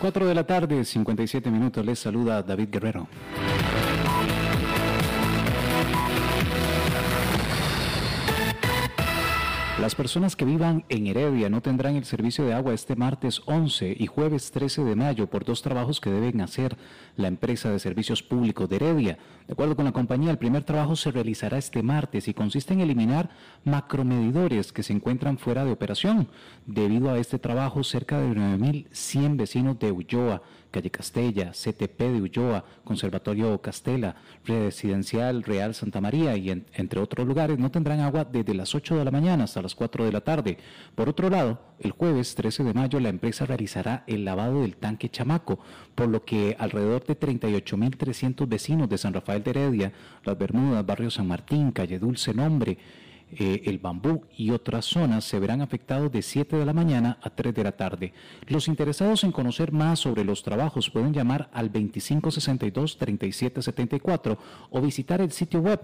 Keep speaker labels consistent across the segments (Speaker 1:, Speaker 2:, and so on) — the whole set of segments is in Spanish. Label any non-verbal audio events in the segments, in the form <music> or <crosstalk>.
Speaker 1: 4 de la tarde, 57 minutos. Les saluda David Guerrero. Las personas que vivan en Heredia no tendrán el servicio de agua este martes 11 y jueves 13 de mayo por dos trabajos que deben hacer la empresa de servicios públicos de Heredia. De acuerdo con la compañía, el primer trabajo se realizará este martes y consiste en eliminar macromedidores que se encuentran fuera de operación. Debido a este trabajo, cerca de 9.100 vecinos de Ulloa Calle Castella, CTP de Ulloa, Conservatorio Castela, Residencial Real Santa María y entre otros lugares no tendrán agua desde las 8 de la mañana hasta las 4 de la tarde. Por otro lado, el jueves 13 de mayo la empresa realizará el lavado del tanque Chamaco, por lo que alrededor de 38.300 vecinos de San Rafael de Heredia, Las Bermudas, Barrio San Martín, Calle Dulce Nombre, eh, el bambú y otras zonas se verán afectados de 7 de la mañana a 3 de la tarde. Los interesados en conocer más sobre los trabajos pueden llamar al 2562-3774 o visitar el sitio web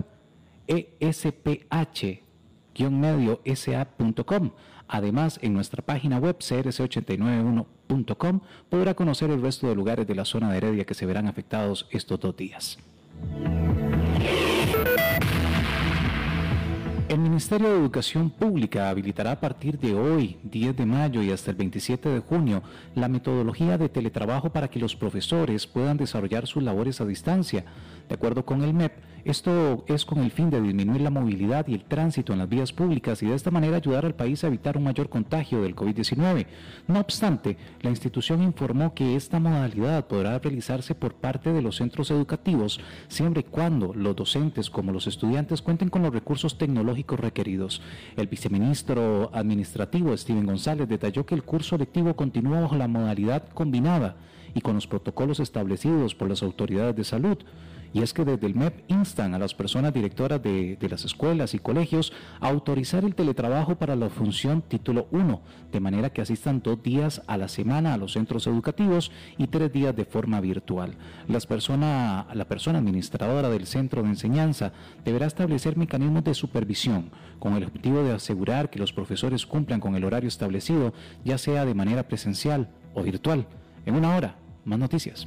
Speaker 1: esph-mediosa.com. Además, en nuestra página web crc891.com podrá conocer el resto de lugares de la zona de Heredia que se verán afectados estos dos días. El Ministerio de Educación Pública habilitará a partir de hoy, 10 de mayo y hasta el 27 de junio, la metodología de teletrabajo para que los profesores puedan desarrollar sus labores a distancia. De acuerdo con el MEP, esto es con el fin de disminuir la movilidad y el tránsito en las vías públicas y de esta manera ayudar al país a evitar un mayor contagio del COVID-19. No obstante, la institución informó que esta modalidad podrá realizarse por parte de los centros educativos siempre y cuando los docentes como los estudiantes cuenten con los recursos tecnológicos requeridos. El viceministro administrativo Steven González detalló que el curso lectivo continúa bajo la modalidad combinada y con los protocolos establecidos por las autoridades de salud. Y es que desde el MEP instan a las personas directoras de, las escuelas y colegios a autorizar el teletrabajo para la función título 1, de manera que asistan dos días a la semana a los centros educativos y tres días de forma virtual. Las persona, la persona administradora del centro de enseñanza deberá establecer mecanismos de supervisión con el objetivo de asegurar que los profesores cumplan con el horario establecido, ya sea de manera presencial o virtual. En una hora, más noticias.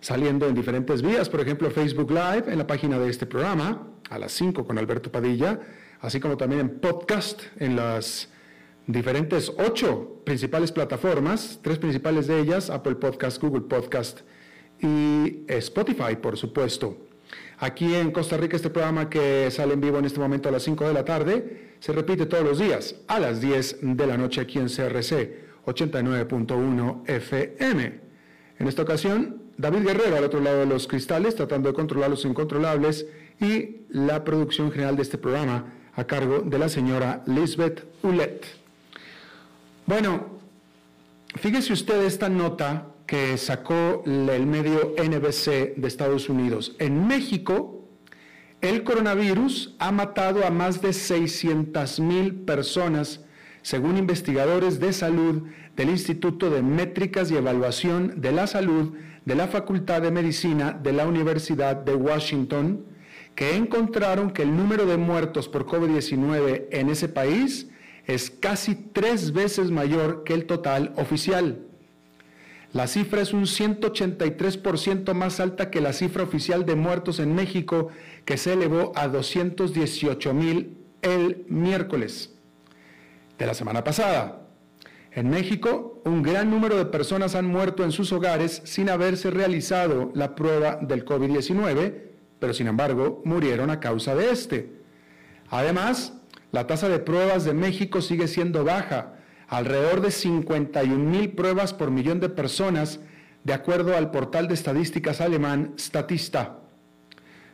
Speaker 2: saliendo en diferentes vías, por ejemplo Facebook Live en la página de este programa, a las 5 con Alberto Padilla, así como también en podcast en las diferentes ocho principales plataformas, tres principales de ellas, Apple Podcast, Google Podcast y Spotify, por supuesto. Aquí en Costa Rica este programa que sale en vivo en este momento a las 5 de la tarde se repite todos los días a las 10 de la noche aquí en CRC 89.1 FM. En esta ocasión, David Guerrero al otro lado de los cristales tratando de controlar los incontrolables y la producción general de este programa a cargo de la señora Lisbeth Ulet. Bueno, fíjese usted esta nota que sacó el medio NBC de Estados Unidos. En México, el coronavirus ha matado a más de 600 mil personas, según investigadores de salud del Instituto de Métricas y Evaluación de la Salud de la Facultad de Medicina de la Universidad de Washington, que encontraron que el número de muertos por COVID-19 en ese país es casi tres veces mayor que el total oficial. La cifra es un 183% más alta que la cifra oficial de muertos en México, que se elevó a 218 mil el miércoles de la semana pasada. En México, un gran número de personas han muerto en sus hogares sin haberse realizado la prueba del COVID-19 pero sin embargo murieron a causa de este. Además, la tasa de pruebas de México sigue siendo baja, alrededor de 51 mil pruebas por millón de personas, de acuerdo al portal de estadísticas alemán Statista.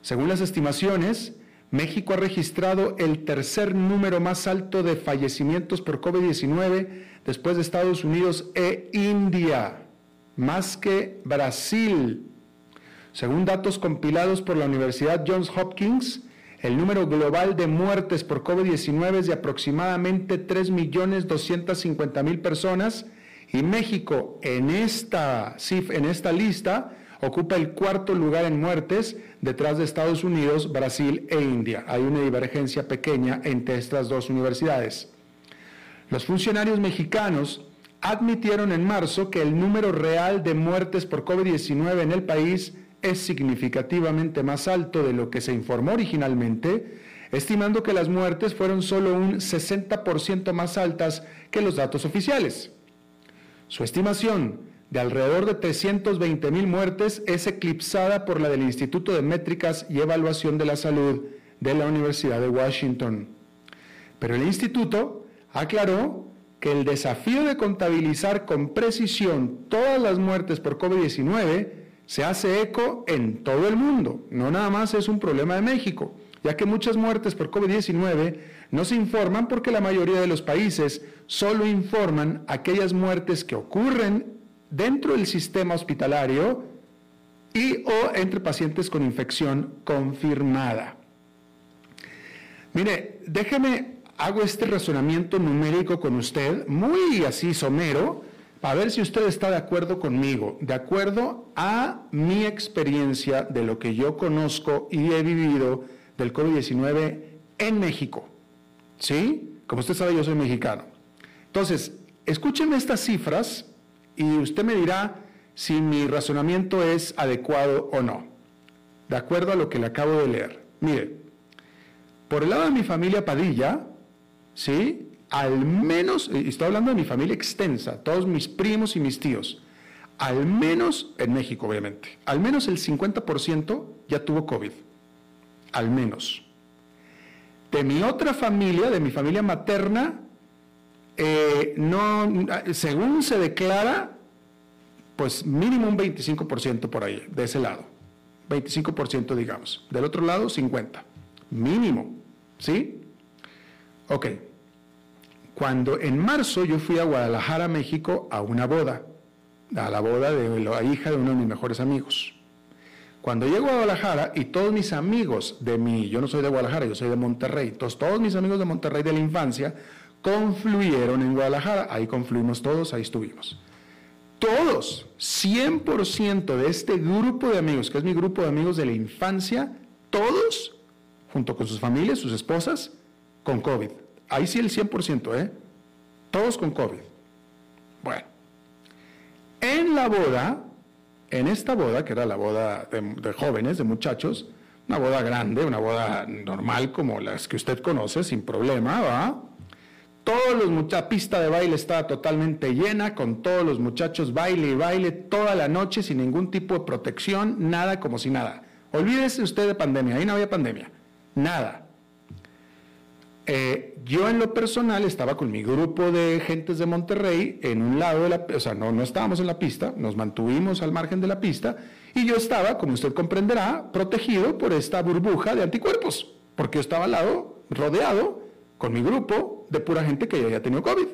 Speaker 2: Según las estimaciones, México ha registrado el tercer número más alto de fallecimientos por COVID-19 después de Estados Unidos e India, más que Brasil, según datos compilados por la Universidad Johns Hopkins, el número global de muertes por COVID-19 es de aproximadamente 3.250.000 personas y México en esta, en esta lista ocupa el cuarto lugar en muertes detrás de Estados Unidos, Brasil e India. Hay una divergencia pequeña entre estas dos universidades. Los funcionarios mexicanos admitieron en marzo que el número real de muertes por COVID-19 en el país es significativamente más alto de lo que se informó originalmente, estimando que las muertes fueron solo un 60% más altas que los datos oficiales. Su estimación de alrededor de 320 mil muertes es eclipsada por la del Instituto de Métricas y Evaluación de la Salud de la Universidad de Washington. Pero el instituto aclaró que el desafío de contabilizar con precisión todas las muertes por COVID-19 se hace eco en todo el mundo, no nada más es un problema de México, ya que muchas muertes por COVID-19 no se informan porque la mayoría de los países solo informan aquellas muertes que ocurren dentro del sistema hospitalario y o entre pacientes con infección confirmada. Mire, déjeme, hago este razonamiento numérico con usted, muy así somero, a ver si usted está de acuerdo conmigo, de acuerdo a mi experiencia de lo que yo conozco y he vivido del COVID-19 en México. ¿Sí? Como usted sabe, yo soy mexicano. Entonces, escúcheme estas cifras y usted me dirá si mi razonamiento es adecuado o no, de acuerdo a lo que le acabo de leer. Mire, por el lado de mi familia Padilla, ¿sí? al menos, y estoy hablando de mi familia extensa, todos mis primos y mis tíos, al menos, en México obviamente, al menos el 50% ya tuvo COVID. Al menos. De mi otra familia, de mi familia materna, eh, no, según se declara, pues mínimo un 25% por ahí, de ese lado. 25% digamos. Del otro lado, 50%. Mínimo. ¿Sí? Ok. Cuando en marzo yo fui a Guadalajara, México, a una boda, a la boda de la hija de uno de mis mejores amigos. Cuando llego a Guadalajara y todos mis amigos de mi, yo no soy de Guadalajara, yo soy de Monterrey, entonces todos mis amigos de Monterrey de la infancia confluyeron en Guadalajara, ahí confluimos todos, ahí estuvimos. Todos, 100% de este grupo de amigos, que es mi grupo de amigos de la infancia, todos, junto con sus familias, sus esposas, con COVID. Ahí sí el 100%, ¿eh? Todos con COVID. Bueno, en la boda, en esta boda, que era la boda de, jóvenes, de muchachos, una boda grande, una boda normal como las que usted conoce, sin problema, ¿va? Todos los la pista de baile estaba totalmente llena, con todos los muchachos baile y baile toda la noche sin ningún tipo de protección, nada como si nada. Olvídese usted de pandemia, ahí no había pandemia, nada. Eh, yo en lo personal estaba con mi grupo de gentes de Monterrey en un lado de la, o sea, no, no estábamos en la pista, nos mantuvimos al margen de la pista y yo estaba, como usted comprenderá, protegido por esta burbuja de anticuerpos, porque yo estaba al lado, rodeado, con mi grupo de pura gente que ya había tenido COVID.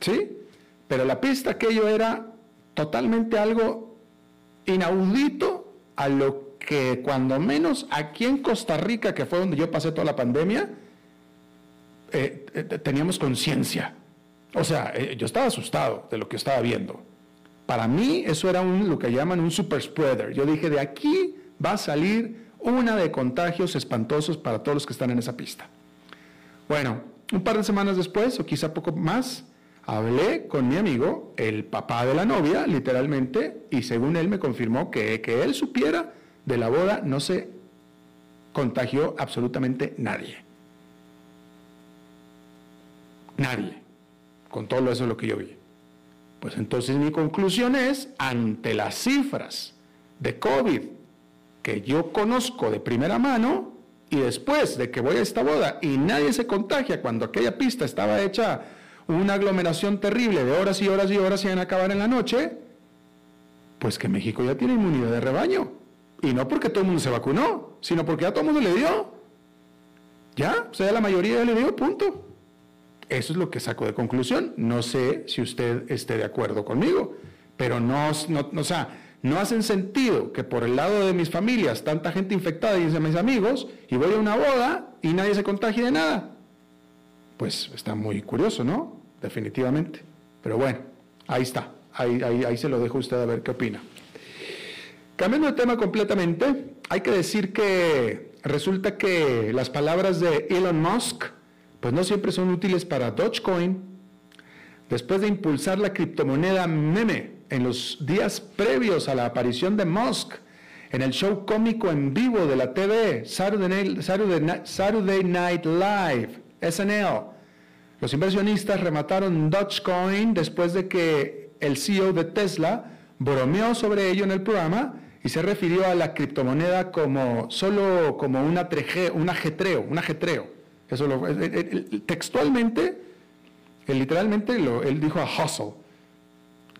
Speaker 2: ¿Sí? Pero la pista aquello era totalmente algo inaudito a lo que cuando menos aquí en Costa Rica, que fue donde yo pasé toda la pandemia, eh, eh, teníamos conciencia. O sea, eh, yo estaba asustado de lo que estaba viendo. Para mí eso era un, lo que llaman un super spreader. Yo dije, de aquí va a salir una de contagios espantosos para todos los que están en esa pista. Bueno, un par de semanas después, o quizá poco más, hablé con mi amigo, el papá de la novia, literalmente, y según él me confirmó que, que él supiera de la boda no se contagió absolutamente nadie. Nadie. Con todo eso lo que yo vi. Pues entonces mi conclusión es, ante las cifras de COVID que yo conozco de primera mano, y después de que voy a esta boda y nadie se contagia cuando aquella pista estaba hecha una aglomeración terrible de horas y horas y horas y van a acabar en la noche, pues que México ya tiene inmunidad de rebaño. Y no porque todo el mundo se vacunó, sino porque ya todo el mundo le dio. Ya, o sea, la mayoría le dio, punto. Eso es lo que saco de conclusión. No sé si usted esté de acuerdo conmigo, pero no, no, o sea, no hacen sentido que por el lado de mis familias, tanta gente infectada y de mis amigos, y voy a una boda y nadie se contagie de nada. Pues está muy curioso, ¿no? Definitivamente. Pero bueno, ahí está. Ahí, ahí, ahí se lo dejo a usted a ver qué opina. Cambiando de tema completamente, hay que decir que resulta que las palabras de Elon Musk pues no siempre son útiles para Dogecoin. Después de impulsar la criptomoneda meme en los días previos a la aparición de Musk en el show cómico en vivo de la TV Saturday Night, Live, SNL, los inversionistas remataron Dogecoin después de que el CEO de Tesla bromeó sobre ello en el programa y se refirió a la criptomoneda como solo como un ajetreo, un ajetreo. Eso lo, textualmente, literalmente lo, él dijo a hustle,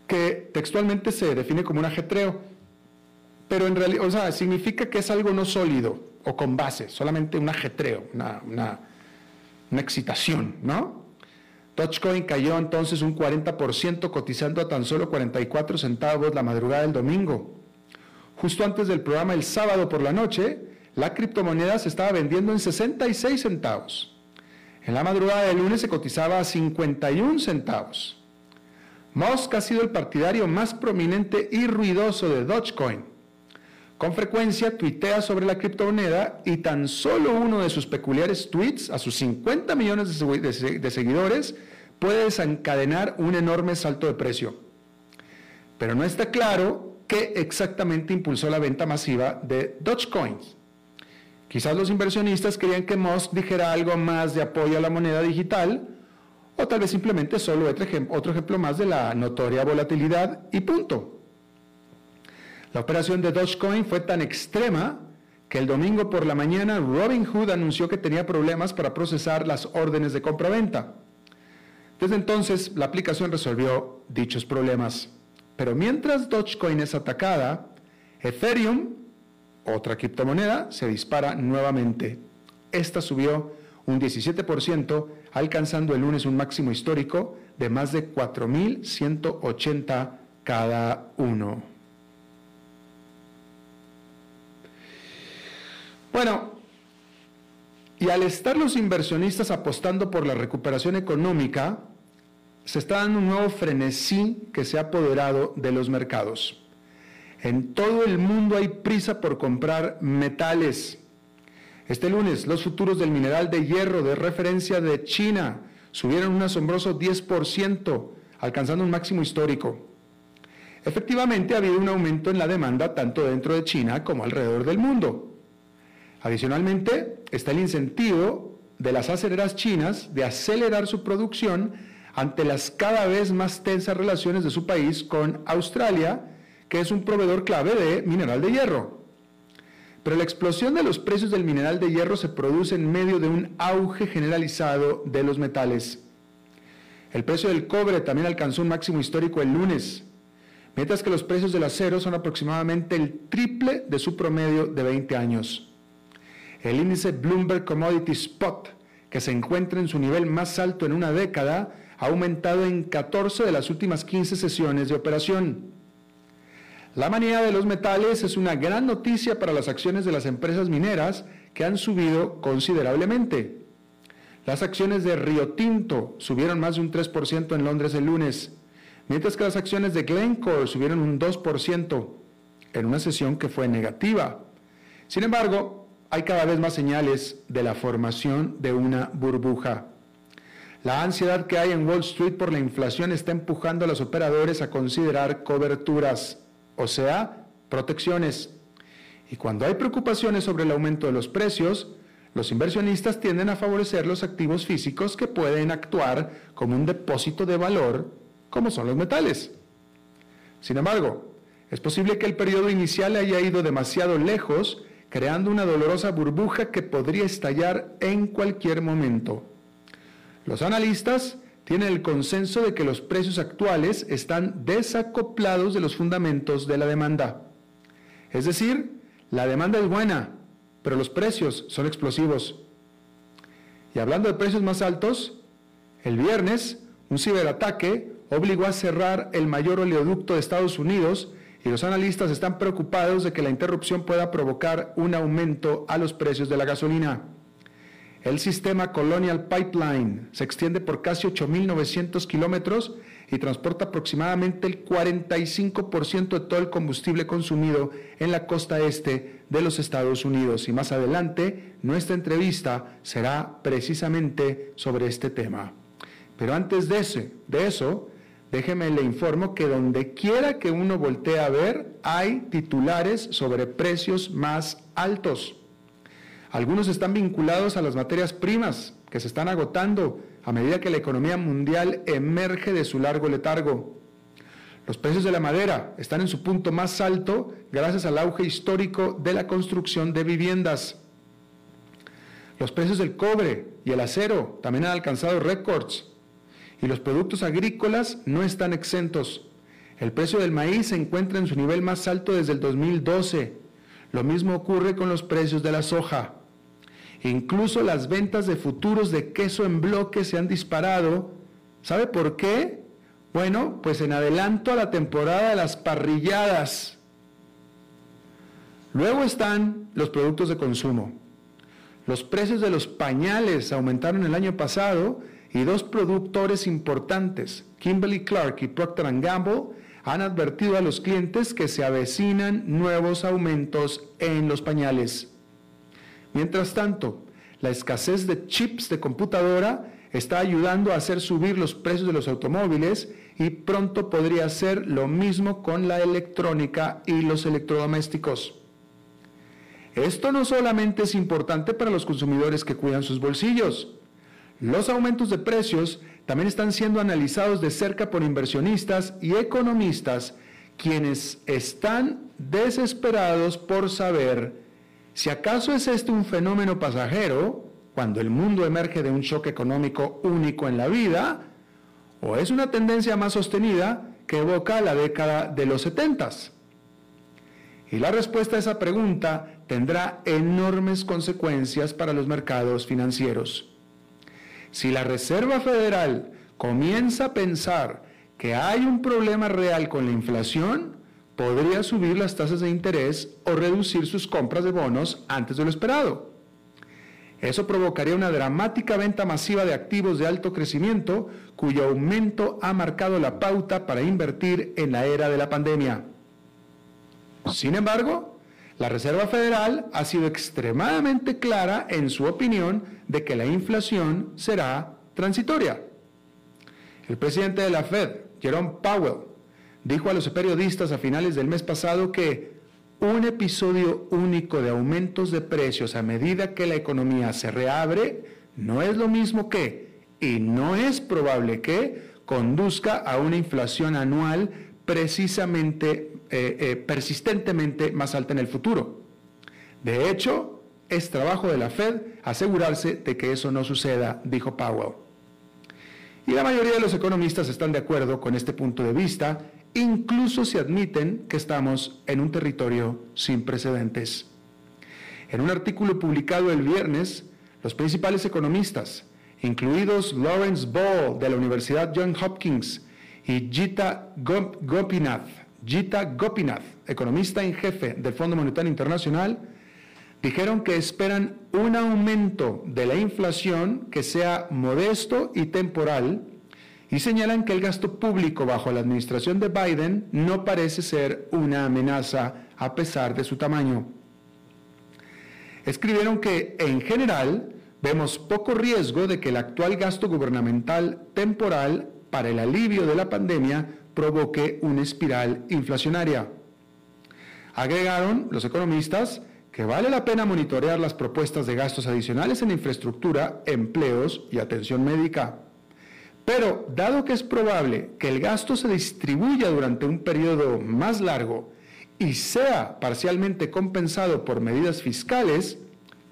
Speaker 2: que textualmente se define como un ajetreo, pero en realidad, o sea, significa que es algo no sólido o con base, solamente un ajetreo, una, una, excitación, ¿no? Dogecoin cayó entonces un 40% cotizando a tan solo 44 centavos la madrugada del domingo. Justo antes del programa el sábado por la noche, la criptomoneda se estaba vendiendo en 66 centavos. En la madrugada del lunes se cotizaba a 51 centavos. Musk ha sido el partidario más prominente y ruidoso de Dogecoin. Con frecuencia tuitea sobre la criptomoneda y tan solo uno de sus peculiares tweets a sus 50 millones de seguidores puede desencadenar un enorme salto de precio. Pero no está claro qué exactamente impulsó la venta masiva de Dogecoins. Quizás los inversionistas querían que Musk dijera algo más de apoyo a la moneda digital, o tal vez simplemente solo otro ejemplo más de la notoria volatilidad y punto. La operación de Dogecoin fue tan extrema que el domingo por la mañana Robinhood anunció que tenía problemas para procesar las órdenes de compra-venta. Desde entonces, la aplicación resolvió dichos problemas. Pero mientras Dogecoin es atacada, Ethereum otra criptomoneda se dispara nuevamente. Esta subió un 17%, alcanzando el lunes un máximo histórico de más de 4.180 cada uno. Bueno, y al estar los inversionistas apostando por la recuperación económica, se está dando un nuevo frenesí que se ha apoderado de los mercados. En todo el mundo hay prisa por comprar metales. Este lunes, los futuros del mineral de hierro de referencia de China subieron un asombroso 10%, alcanzando un máximo histórico. Efectivamente, ha habido un aumento en la demanda tanto dentro de China como alrededor del mundo. Adicionalmente, está el incentivo de las aceleras chinas de acelerar su producción ante las cada vez más tensas relaciones de su país con Australia, que es un proveedor clave de mineral de hierro. Pero la explosión de los precios del mineral de hierro se produce en medio de un auge generalizado de los metales. El precio del cobre también alcanzó un máximo histórico el lunes, mientras que los precios del acero son aproximadamente el triple de su promedio de 20 años. El índice Bloomberg Commodity Spot, que se encuentra en su nivel más alto en una década, ha aumentado en 14 de las últimas 15 sesiones de operación. La manía de los metales es una gran noticia para las acciones de las empresas mineras que han subido considerablemente. Las acciones de Río Tinto subieron más de un 3% en Londres el lunes, mientras que las acciones de Glencore subieron un 2% en una sesión que fue negativa. Sin embargo, hay cada vez más señales de la formación de una burbuja. La ansiedad que hay en Wall Street por la inflación está empujando a los operadores a considerar coberturas o sea, protecciones. Y cuando hay preocupaciones sobre el aumento de los precios, los inversionistas tienden a favorecer los activos físicos que pueden actuar como un depósito de valor, como son los metales. Sin embargo, es posible que el periodo inicial haya ido demasiado lejos, creando una dolorosa burbuja que podría estallar en cualquier momento. Los analistas tiene el consenso de que los precios actuales están desacoplados de los fundamentos de la demanda. Es decir, la demanda es buena, pero los precios son explosivos. Y hablando de precios más altos, el viernes un ciberataque obligó a cerrar el mayor oleoducto de Estados Unidos y los analistas están preocupados de que la interrupción pueda provocar un aumento a los precios de la gasolina. El sistema Colonial Pipeline se extiende por casi 8.900 kilómetros y transporta aproximadamente el 45% de todo el combustible consumido en la costa este de los Estados Unidos. Y más adelante, nuestra entrevista será precisamente sobre este tema. Pero antes de, eso, déjeme le informo que donde quiera que uno voltee a ver, hay titulares sobre precios más altos. Algunos están vinculados a las materias primas que se están agotando a medida que la economía mundial emerge de su largo letargo. Los precios de la madera están en su punto más alto gracias al auge histórico de la construcción de viviendas. Los precios del cobre y el acero también han alcanzado récords. Y los productos agrícolas no están exentos. El precio del maíz se encuentra en su nivel más alto desde el 2012. Lo mismo ocurre con los precios de la soja. Incluso las ventas de futuros de queso en bloque se han disparado. ¿Sabe por qué? Bueno, pues en adelanto a la temporada de las parrilladas. Luego están los productos de consumo. Los precios de los pañales aumentaron el año pasado y dos productores importantes, Kimberly Clark y Procter Gamble, han advertido a los clientes que se avecinan nuevos aumentos en los pañales. Mientras tanto, la escasez de chips de computadora está ayudando a hacer subir los precios de los automóviles y pronto podría ser lo mismo con la electrónica y los electrodomésticos. Esto no solamente es importante para los consumidores que cuidan sus bolsillos. Los aumentos de precios también están siendo analizados de cerca por inversionistas y economistas quienes están desesperados por saber si acaso es este un fenómeno pasajero, cuando el mundo emerge de un choque económico único en la vida, o es una tendencia más sostenida que evoca la década de los setentas. Y la respuesta a esa pregunta tendrá enormes consecuencias para los mercados financieros. Si la Reserva Federal comienza a pensar que hay un problema real con la inflación, podría subir las tasas de interés o reducir sus compras de bonos antes de lo esperado. Eso provocaría una dramática venta masiva de activos de alto crecimiento, cuyo aumento ha marcado la pauta para invertir en la era de la pandemia. Sin embargo, la Reserva Federal ha sido extremadamente clara en su opinión de que la inflación será transitoria. El presidente de la Fed, Jerome Powell, dijo a los periodistas a finales del mes pasado que un episodio único de aumentos de precios a medida que la economía se reabre no es lo mismo que, y no es probable que, conduzca a una inflación anual precisamente, eh, eh, persistentemente más alta en el futuro. De hecho, es trabajo de la Fed asegurarse de que eso no suceda, dijo Powell. Y la mayoría de los economistas están de acuerdo con este punto de vista incluso si admiten que estamos en un territorio sin precedentes. En un artículo publicado el viernes, los principales economistas, incluidos Lawrence Ball de la Universidad Johns Hopkins y Gita Gopinath, Gopinath, economista en jefe del Fondo Monetario Internacional, dijeron que esperan un aumento de la inflación que sea modesto y temporal y señalan que el gasto público bajo la administración de Biden no parece ser una amenaza a pesar de su tamaño. Escribieron que en general vemos poco riesgo de que el actual gasto gubernamental temporal para el alivio de la pandemia provoque una espiral inflacionaria. Agregaron los economistas que vale la pena monitorear las propuestas de gastos adicionales en infraestructura, empleos y atención médica. Pero dado que es probable que el gasto se distribuya durante un periodo más largo y sea parcialmente compensado por medidas fiscales,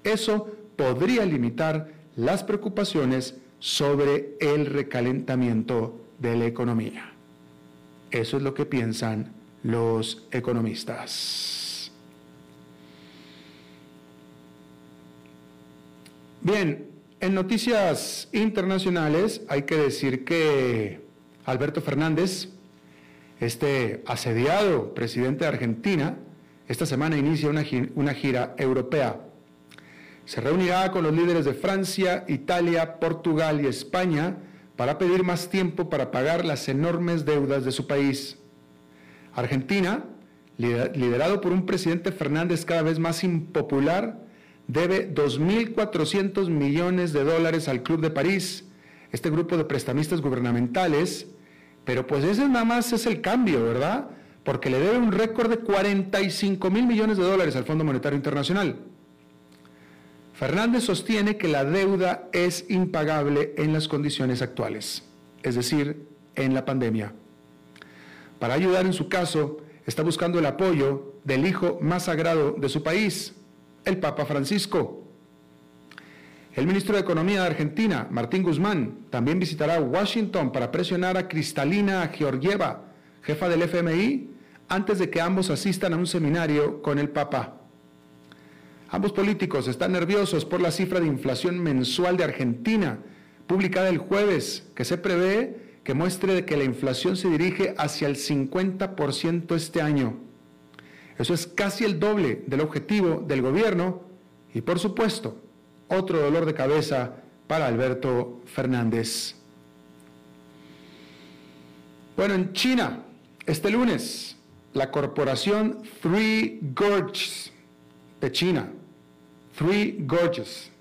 Speaker 2: eso podría limitar las preocupaciones sobre el recalentamiento de la economía. Eso es lo que piensan los economistas. Bien, en noticias internacionales hay que decir que Alberto Fernández, este asediado presidente de Argentina, esta semana inicia una, una gira europea. Se reunirá con los líderes de Francia, Italia, Portugal y España para pedir más tiempo para pagar las enormes deudas de su país. Argentina, liderado por un presidente Fernández cada vez más impopular, debe 2.400 millones de dólares al Club de París, este grupo de prestamistas gubernamentales, pero pues ese nada más es el cambio, ¿verdad? Porque le debe un récord de 45 mil millones de dólares al Fondo Monetario Internacional. Fernández sostiene que la deuda es impagable en las condiciones actuales, es decir, en la pandemia. Para ayudar en su caso, está buscando el apoyo del hijo más sagrado de su país, el Papa Francisco. El ministro de Economía de Argentina, Martín Guzmán, también visitará Washington para presionar a Cristalina Georgieva, jefa del FMI, antes de que ambos asistan a un seminario con el Papa. Ambos políticos están nerviosos por la cifra de inflación mensual de Argentina, publicada el jueves, que se prevé que muestre que la inflación se dirige hacia el 50% este año. Eso es casi el doble del objetivo del gobierno y por supuesto otro dolor de cabeza para Alberto Fernández. Bueno, en China, este lunes, la corporación Three Gorges de China, Three Gorges,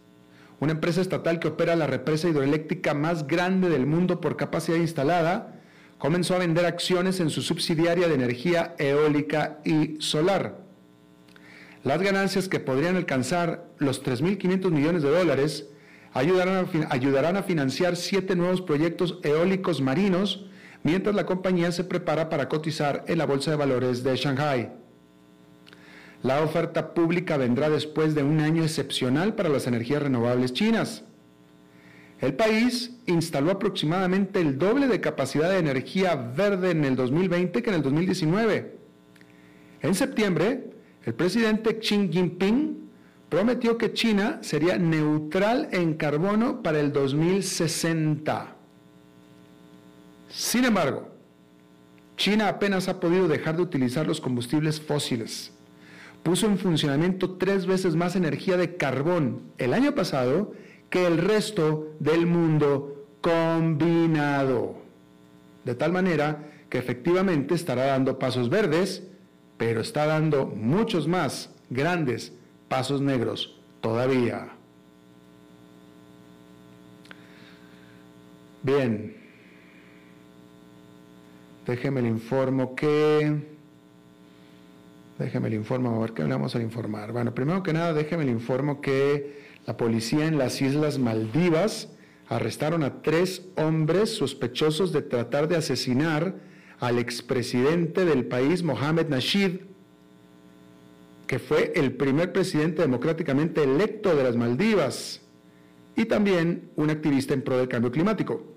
Speaker 2: una empresa estatal que opera la represa hidroeléctrica más grande del mundo por capacidad instalada, comenzó a vender acciones en su subsidiaria de energía eólica y solar. Las ganancias que podrían alcanzar los 3.500 millones de dólares ayudarán a, financiar siete nuevos proyectos eólicos marinos mientras la compañía se prepara para cotizar en la Bolsa de Valores de Shanghai. La oferta pública vendrá después de un año excepcional para las energías renovables chinas. El país instaló aproximadamente el doble de capacidad de energía verde en el 2020 que en el 2019. En septiembre, el presidente Xi Jinping prometió que China sería neutral en carbono para el 2060. Sin embargo, China apenas ha podido dejar de utilizar los combustibles fósiles. Puso en funcionamiento tres veces más energía de carbón el año pasado que el resto del mundo combinado. De tal manera que efectivamente estará dando pasos verdes, pero está dando muchos más grandes pasos negros todavía. Bien, déjeme le informo que... Déjeme le informo, a ver qué le vamos a informar. Bueno, primero que nada, déjeme le informo que la policía en las Islas Maldivas arrestaron a tres hombres sospechosos de tratar de asesinar al expresidente del país, Mohamed Nasheed, que fue el primer presidente democráticamente electo de las Maldivas y también un activista en pro del cambio climático.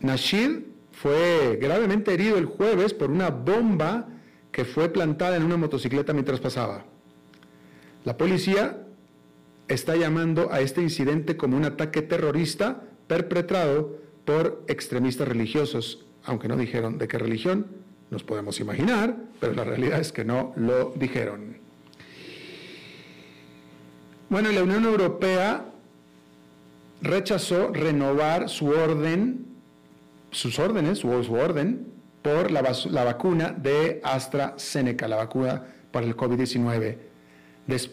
Speaker 2: Nasheed fue gravemente herido el jueves por una bomba que fue plantada en una motocicleta mientras pasaba. La policía está llamando a este incidente como un ataque terrorista perpetrado por extremistas religiosos aunque no dijeron de qué religión, nos podemos imaginar, pero la realidad es que no lo dijeron. Bueno, la Unión Europea rechazó renovar su orden, sus órdenes, su, orden, por la, la, vacuna de AstraZeneca, la vacuna para el COVID-19.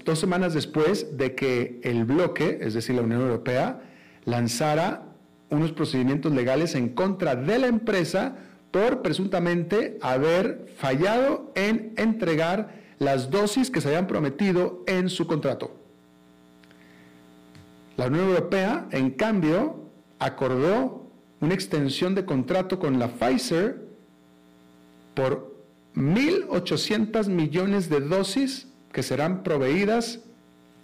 Speaker 2: Dos semanas después de que el bloque, es decir, la Unión Europea, lanzara unos procedimientos legales en contra de la empresa por presuntamente haber fallado en entregar las dosis que se habían prometido en su contrato. La Unión Europea, en cambio, acordó una extensión de contrato con la Pfizer por 1.800 millones de dosis que serán proveídas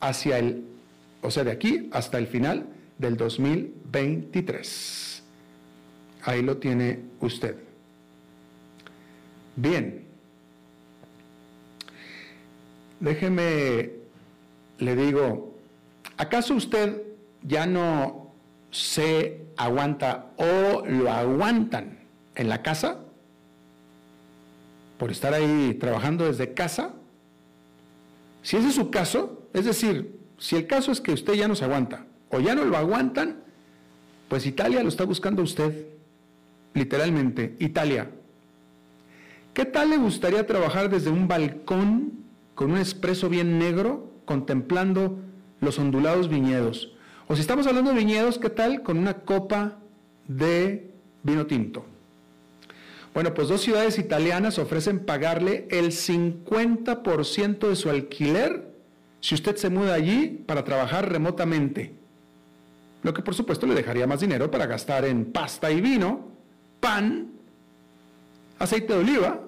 Speaker 2: hacia el, o sea, de aquí hasta el final del 2023. Ahí lo tiene usted. Bien. Déjeme, le digo, ¿acaso usted ya no se aguanta o lo aguantan en la casa? Por estar ahí trabajando desde casa. Si ese es su caso, es decir, si el caso es que usted ya no se aguanta, o ya no lo aguantan, pues Italia lo está buscando usted, literalmente, Italia. ¿Qué tal le gustaría trabajar desde un balcón con un espresso bien negro, contemplando los ondulados viñedos? O si estamos hablando de viñedos, ¿qué tal con una copa de vino tinto? Bueno, pues dos ciudades italianas ofrecen pagarle el 50% de su alquiler si usted se muda allí para trabajar remotamente lo que por supuesto le dejaría más dinero para gastar en pasta y vino, pan, aceite de oliva.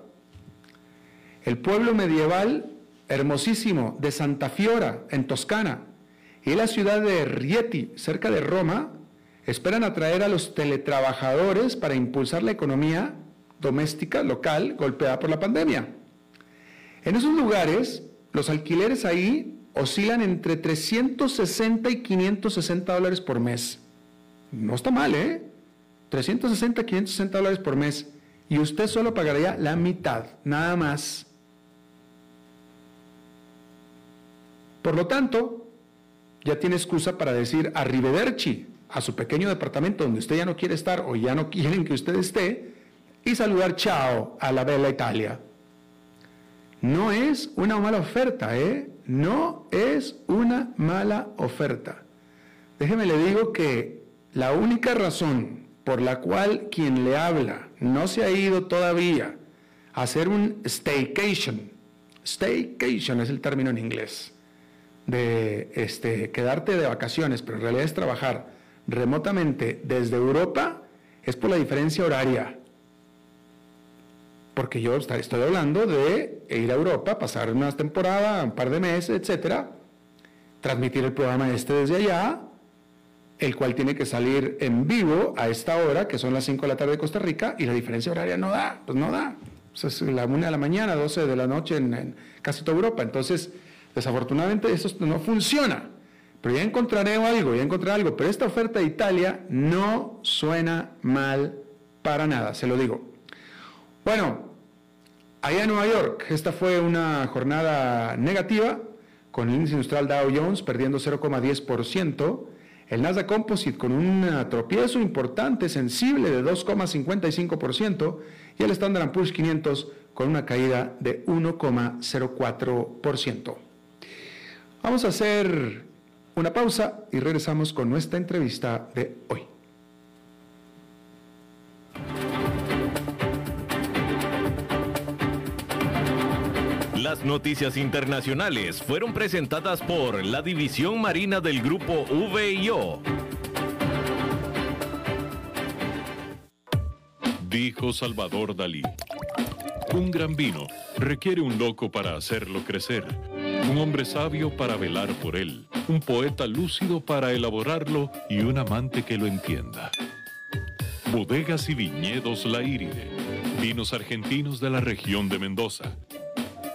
Speaker 2: El pueblo medieval hermosísimo de Santa Fiora, en Toscana, y la ciudad de Rieti, cerca de Roma, esperan atraer a los teletrabajadores para impulsar la economía doméstica local golpeada por la pandemia. En esos lugares, los alquileres ahí oscilan entre 360 y 560 dólares por mes. No está mal, ¿eh? 360, 560 dólares por mes. Y usted solo pagaría la mitad, nada más. Por lo tanto, ya tiene excusa para decir arrivederci a su pequeño departamento donde usted ya no quiere estar o ya no <laughs> quieren que usted esté y saludar chao a la bella Italia. No es una mala oferta, ¿eh? no es una mala oferta. Déjeme le digo que la única razón por la cual quien le habla no se ha ido todavía a hacer un staycation, staycation es el término en inglés, de este, quedarte de vacaciones, pero en realidad es trabajar remotamente desde Europa, es por la diferencia horaria porque yo estoy hablando de ir a Europa, pasar una temporada, un par de meses, etcétera, transmitir el programa este desde allá, el cual tiene que salir en vivo a esta hora, que son las 5 de la tarde de Costa Rica, y la diferencia horaria no da, pues no da. es la 1 de la mañana, 12 de la noche en, en casi toda Europa. Entonces, desafortunadamente eso no funciona. Pero ya encontraré algo, ya encontraré algo. Pero esta oferta de Italia no suena mal para nada, se lo digo. Bueno, allá en Nueva York, esta fue una jornada negativa, con el índice industrial Dow Jones perdiendo 0,10%, el Nasdaq Composite con un tropiezo importante, sensible de 2,55%, y el Standard Poor's 500 con una caída de 1,04%. Vamos a hacer una pausa y regresamos con nuestra entrevista de hoy.
Speaker 3: Las noticias internacionales fueron presentadas por la División Marina del Grupo VIO.
Speaker 4: Dijo Salvador Dalí. Un gran vino requiere un loco para hacerlo crecer, un hombre sabio para velar por él, un poeta lúcido para elaborarlo y un amante que lo entienda. Bodegas y viñedos La Iride, vinos argentinos de la región de Mendoza.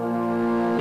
Speaker 4: you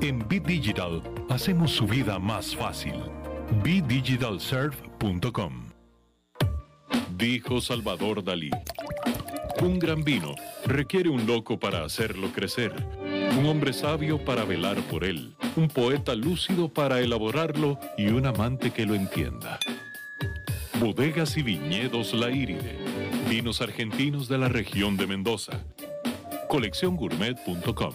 Speaker 4: En Bit Digital hacemos su vida más fácil. BDigitalServe.com Dijo Salvador Dalí. Un gran vino requiere un loco para hacerlo crecer, un hombre sabio para velar por él, un poeta lúcido para elaborarlo y un amante que lo entienda. Bodegas y viñedos La Iride, vinos argentinos de la región de Mendoza. Colecciongourmet.com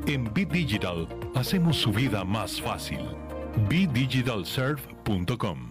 Speaker 4: En Bit Digital hacemos su vida más fácil. BDigitalServe.com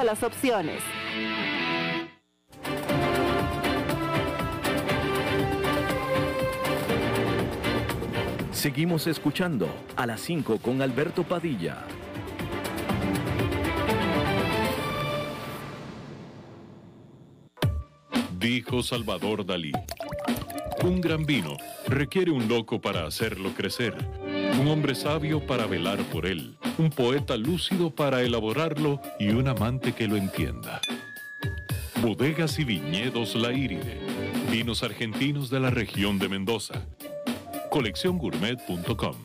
Speaker 5: todas las opciones.
Speaker 3: Seguimos escuchando a las 5 con Alberto Padilla.
Speaker 4: Dijo Salvador Dalí. Un gran vino requiere un loco para hacerlo crecer, un hombre sabio para velar por él, un poeta lúcido para elaborarlo y un amante que lo entienda. Bodegas y viñedos La Iride, vinos argentinos de la región de Mendoza. Colecciongourmet.com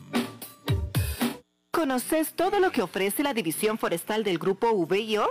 Speaker 5: ¿Conoces todo lo que ofrece la división forestal del grupo VIO?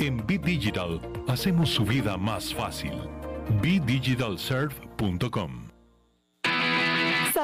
Speaker 4: En Bit Digital hacemos su vida más fácil. BDigitalServe.com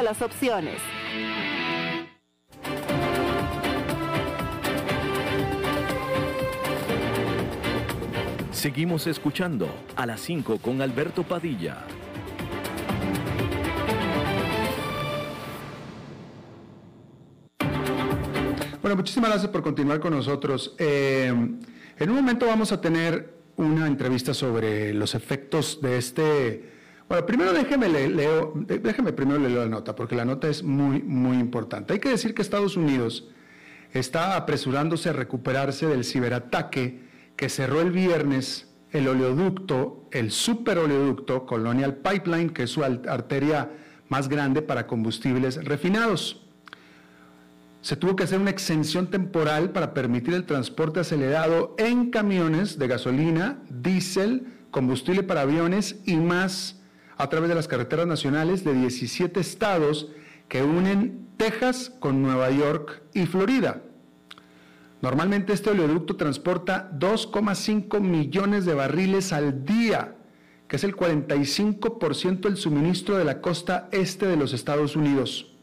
Speaker 5: todas las opciones.
Speaker 3: Seguimos escuchando a las 5 con Alberto Padilla.
Speaker 2: Bueno, muchísimas gracias por continuar con nosotros. Eh, en un momento vamos a tener una entrevista sobre los efectos de este bueno, primero déjeme, leo, déjeme primero leer la nota, porque la nota es muy, muy importante. Hay que decir que Estados Unidos está apresurándose a recuperarse del ciberataque que cerró el viernes el oleoducto, el super oleoducto Colonial Pipeline, que es su arteria más grande para combustibles refinados. Se tuvo que hacer una exención temporal para permitir el transporte acelerado en camiones de gasolina, diésel, combustible para aviones y más a través de las carreteras nacionales de 17 estados que unen Texas con Nueva York y Florida. Normalmente este oleoducto transporta 2,5 millones de barriles al día, que es el 45% del suministro de la costa este de los Estados Unidos.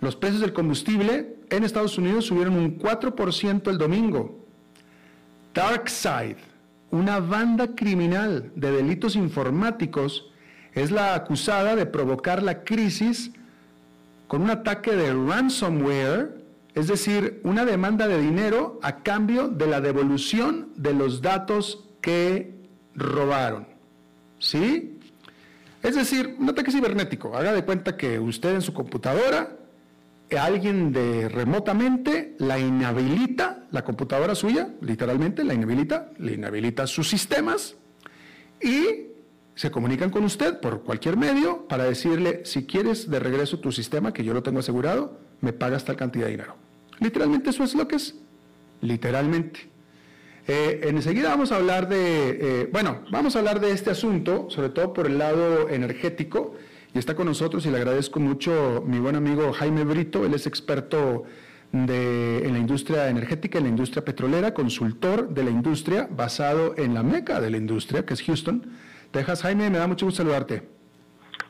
Speaker 2: Los precios del combustible en Estados Unidos subieron un 4% el domingo. DarkSide, una banda criminal de delitos informáticos, es la acusada de provocar la crisis con un ataque de ransomware, es decir, una demanda de dinero a cambio de la devolución de los datos que robaron. ¿Sí? Es decir, un ataque cibernético. Haga de cuenta que usted en su computadora, alguien de remotamente la inhabilita, la computadora suya, literalmente la inhabilita, le inhabilita sus sistemas y se comunican con usted por cualquier medio para decirle, si quieres de regreso tu sistema, que yo lo tengo asegurado, me pagas tal cantidad de dinero. Literalmente eso es lo que es. Literalmente. Eh, enseguida vamos a hablar de, eh, bueno, vamos a hablar de este asunto, sobre todo por el lado energético, y está con nosotros y le agradezco mucho mi buen amigo Jaime Brito, él es experto de, en la industria energética, en la industria petrolera, consultor de la industria, basado en la meca de la industria, que es Houston. Texas. Jaime, me da mucho gusto saludarte.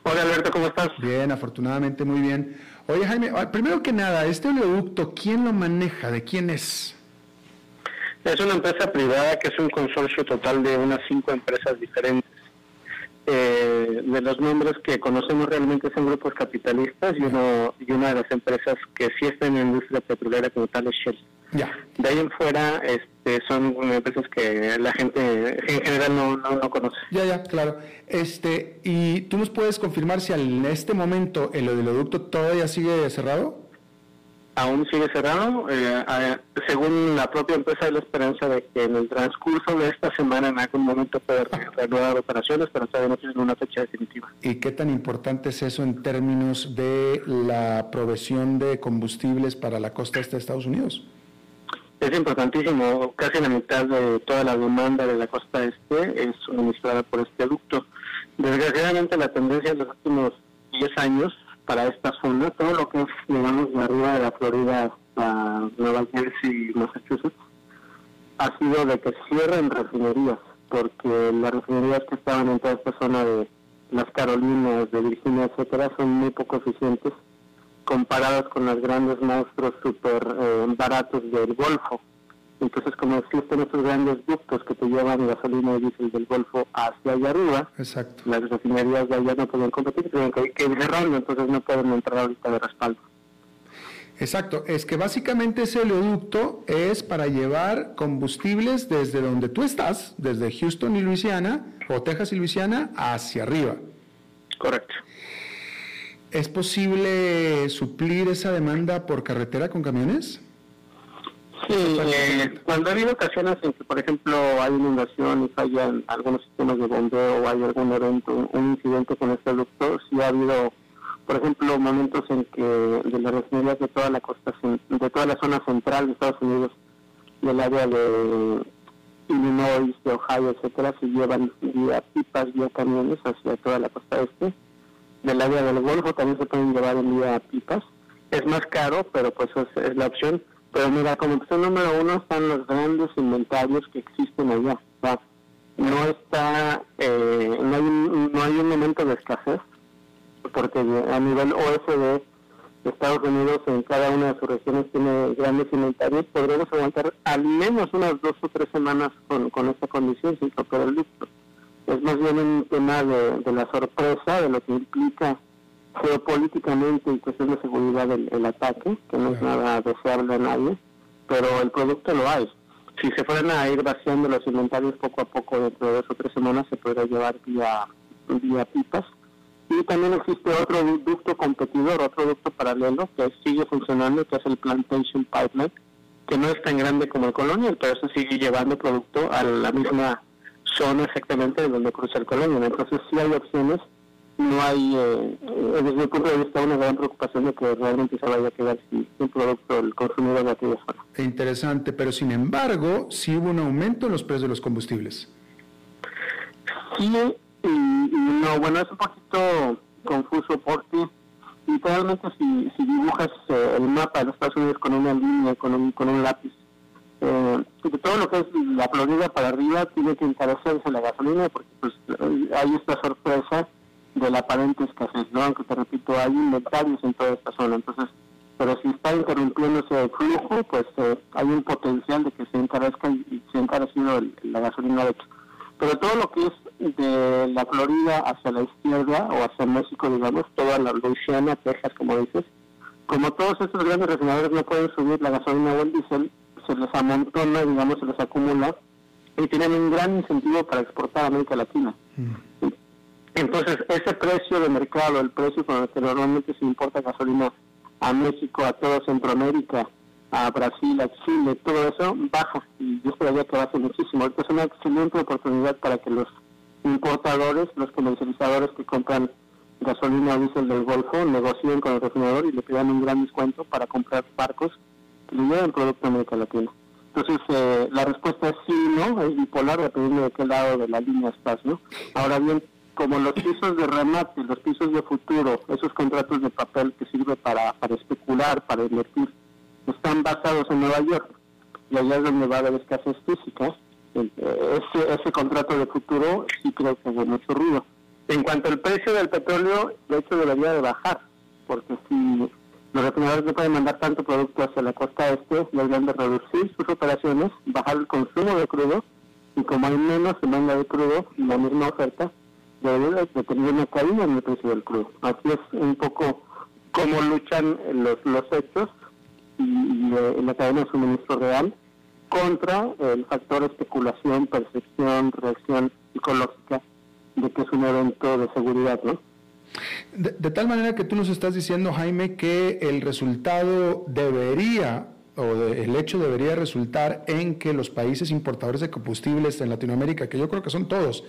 Speaker 6: Hola Alberto, ¿cómo estás?
Speaker 2: Bien, afortunadamente muy bien. Oye Jaime, ah, primero que nada, este oleoducto, ¿quién lo maneja? ¿De quién es?
Speaker 6: Es una empresa privada que es un consorcio total de unas cinco empresas diferentes. Eh, de los nombres que conocemos realmente son grupos capitalistas y, uno, y una de las empresas que sí está en la industria petrolera como tal es Shell.
Speaker 2: Ya.
Speaker 6: De ahí en fuera este, son empresas que la gente en general no, no, conoce.
Speaker 2: Ya, ya, claro. Este, ¿Y tú nos puedes confirmar si en este momento el oleoducto todavía sigue cerrado?
Speaker 6: Aún sigue cerrado. Eh, según la propia empresa, hay la esperanza de que en el transcurso de esta semana en algún momento pueda reanudar operaciones, pero todavía no tienen una fecha definitiva.
Speaker 2: ¿Y qué tan importante es eso en términos de la provisión de combustibles para la costa este de Estados Unidos?
Speaker 6: Es importantísimo. Casi la mitad de toda la demanda de la costa este es suministrada por este ducto. Desgraciadamente la tendencia en los últimos 10 años para esta zona, todo lo que es, digamos, de arriba de la Florida a Nueva Jersey y Massachusetts, ha sido de que cierren refinerías, porque las refinerías que estaban en toda esta zona de las Carolinas, de Virginia, etcétera, son muy poco eficientes comparadas con los grandes monstruos súper eh, baratos del Golfo. Entonces, como existen estos grandes ductos que te llevan gasolina y diésel del Golfo hacia allá arriba,
Speaker 2: Exacto.
Speaker 6: las refinerías de allá no pueden competir, tienen que, que ir cerrando, entonces no pueden entrar ahorita de respaldo.
Speaker 2: Exacto, es que básicamente ese oleoducto es para llevar combustibles desde donde tú estás, desde Houston y Luisiana, o Texas y Luisiana, hacia arriba.
Speaker 6: Correcto.
Speaker 2: ¿Es posible suplir esa demanda por carretera con camiones?
Speaker 6: Sí, eh, cuando ha habido ocasiones en que, por ejemplo, hay inundación y fallan algunos sistemas de bombeo o hay algún evento, un incidente con este ducto, sí ha habido, por ejemplo, momentos en que de las refinerías de toda la costa, de toda la zona central de Estados Unidos, del área de Illinois, de Ohio, etcétera, se llevan vía pipas, vía camiones hacia toda la costa este. Del área del Golfo también se pueden llevar en vía pipas. Es más caro, pero pues es, es la opción. Pero mira, como opción número uno están los grandes inventarios que existen allá. No está, eh, no, hay un, no hay un momento de escasez, porque a nivel OSD Estados Unidos en cada una de sus regiones tiene grandes inventarios, podremos aguantar al menos unas dos o tres semanas con, con esta condición sin tocar el listo. Es más bien un tema de la sorpresa, de lo que implica geopolíticamente y cuestión de seguridad el, el ataque, que no es nada deseable a nadie, pero el producto lo hay. Si se fueran a ir vaciando los inventarios poco a poco dentro de dos o tres semanas, se podrá llevar vía, vía pipas. Y también existe otro ducto competidor, otro ducto paralelo que sigue funcionando, que es el Plantation Pipeline, que no es tan grande como el Colonial, pero eso sigue llevando producto a la misma zona exactamente de donde cruza el Colonial. Entonces sí hay opciones no hay, eh, desde mi punto de vista, una gran preocupación de que realmente se vaya a quedar sin, sin producto el consumidor de aquella zona.
Speaker 2: Interesante, pero sin embargo, sí hubo un aumento en los precios de los combustibles.
Speaker 6: Sí, y, y no, bueno, es un poquito confuso porque literalmente si, si dibujas eh, el mapa de los Estados Unidos con una línea, con un, con un lápiz, eh, de todo lo que es la Florida para arriba tiene que encarecerse la gasolina porque pues hay esta sorpresa de la aparente escasez, ¿no? Aunque te repito, hay inventarios en toda esta zona, entonces, pero si está interrumpiéndose el flujo, pues eh, hay un potencial de que se encarezca y, y se ha encarecido el, la gasolina de hecho. Pero todo lo que es de la Florida hacia la izquierda o hacia México, digamos, toda la Louisiana, Texas, como dices, como todos estos grandes refinadores no pueden subir la gasolina o el diésel, se les amontona, digamos, se les acumula y tienen un gran incentivo para exportar a América Latina. Mm. Entonces, ese precio de mercado, el precio con el que normalmente se importa gasolina a México, a toda Centroamérica, a Brasil, a Chile, todo eso baja y yo esperaría que baje muchísimo. Ahorita es una excelente oportunidad para que los importadores, los comercializadores que compran gasolina diésel del Golfo negocien con el refinador y le pidan un gran descuento para comprar barcos que le lleven producto a América Latina. Entonces, eh, la respuesta es sí, ¿no? Es bipolar dependiendo de qué lado de la línea estás, ¿no? Ahora bien, como los pisos de remate, los pisos de futuro, esos contratos de papel que sirve para, para especular, para invertir, están basados en Nueva York y allá es donde va a haber escasez física. Ese, ese contrato de futuro sí creo que hace mucho ruido. En cuanto al precio del petróleo, de hecho debería de bajar, porque si los refinadores no pueden mandar tanto producto hacia la costa este, deberían de reducir sus operaciones, bajar el consumo de crudo, y como hay menos demanda de crudo y la misma oferta, de, de una caída en el precio del crudo. Así es un poco cómo luchan los, los hechos y, y eh, la cadena de suministro real contra el factor especulación, percepción, reacción psicológica de que es un evento de seguridad, ¿no?
Speaker 2: De, de, tal manera que tú nos estás diciendo, Jaime, que el resultado debería, o de, el hecho debería resultar en que los países importadores de combustibles en Latinoamérica, que yo creo que son todos,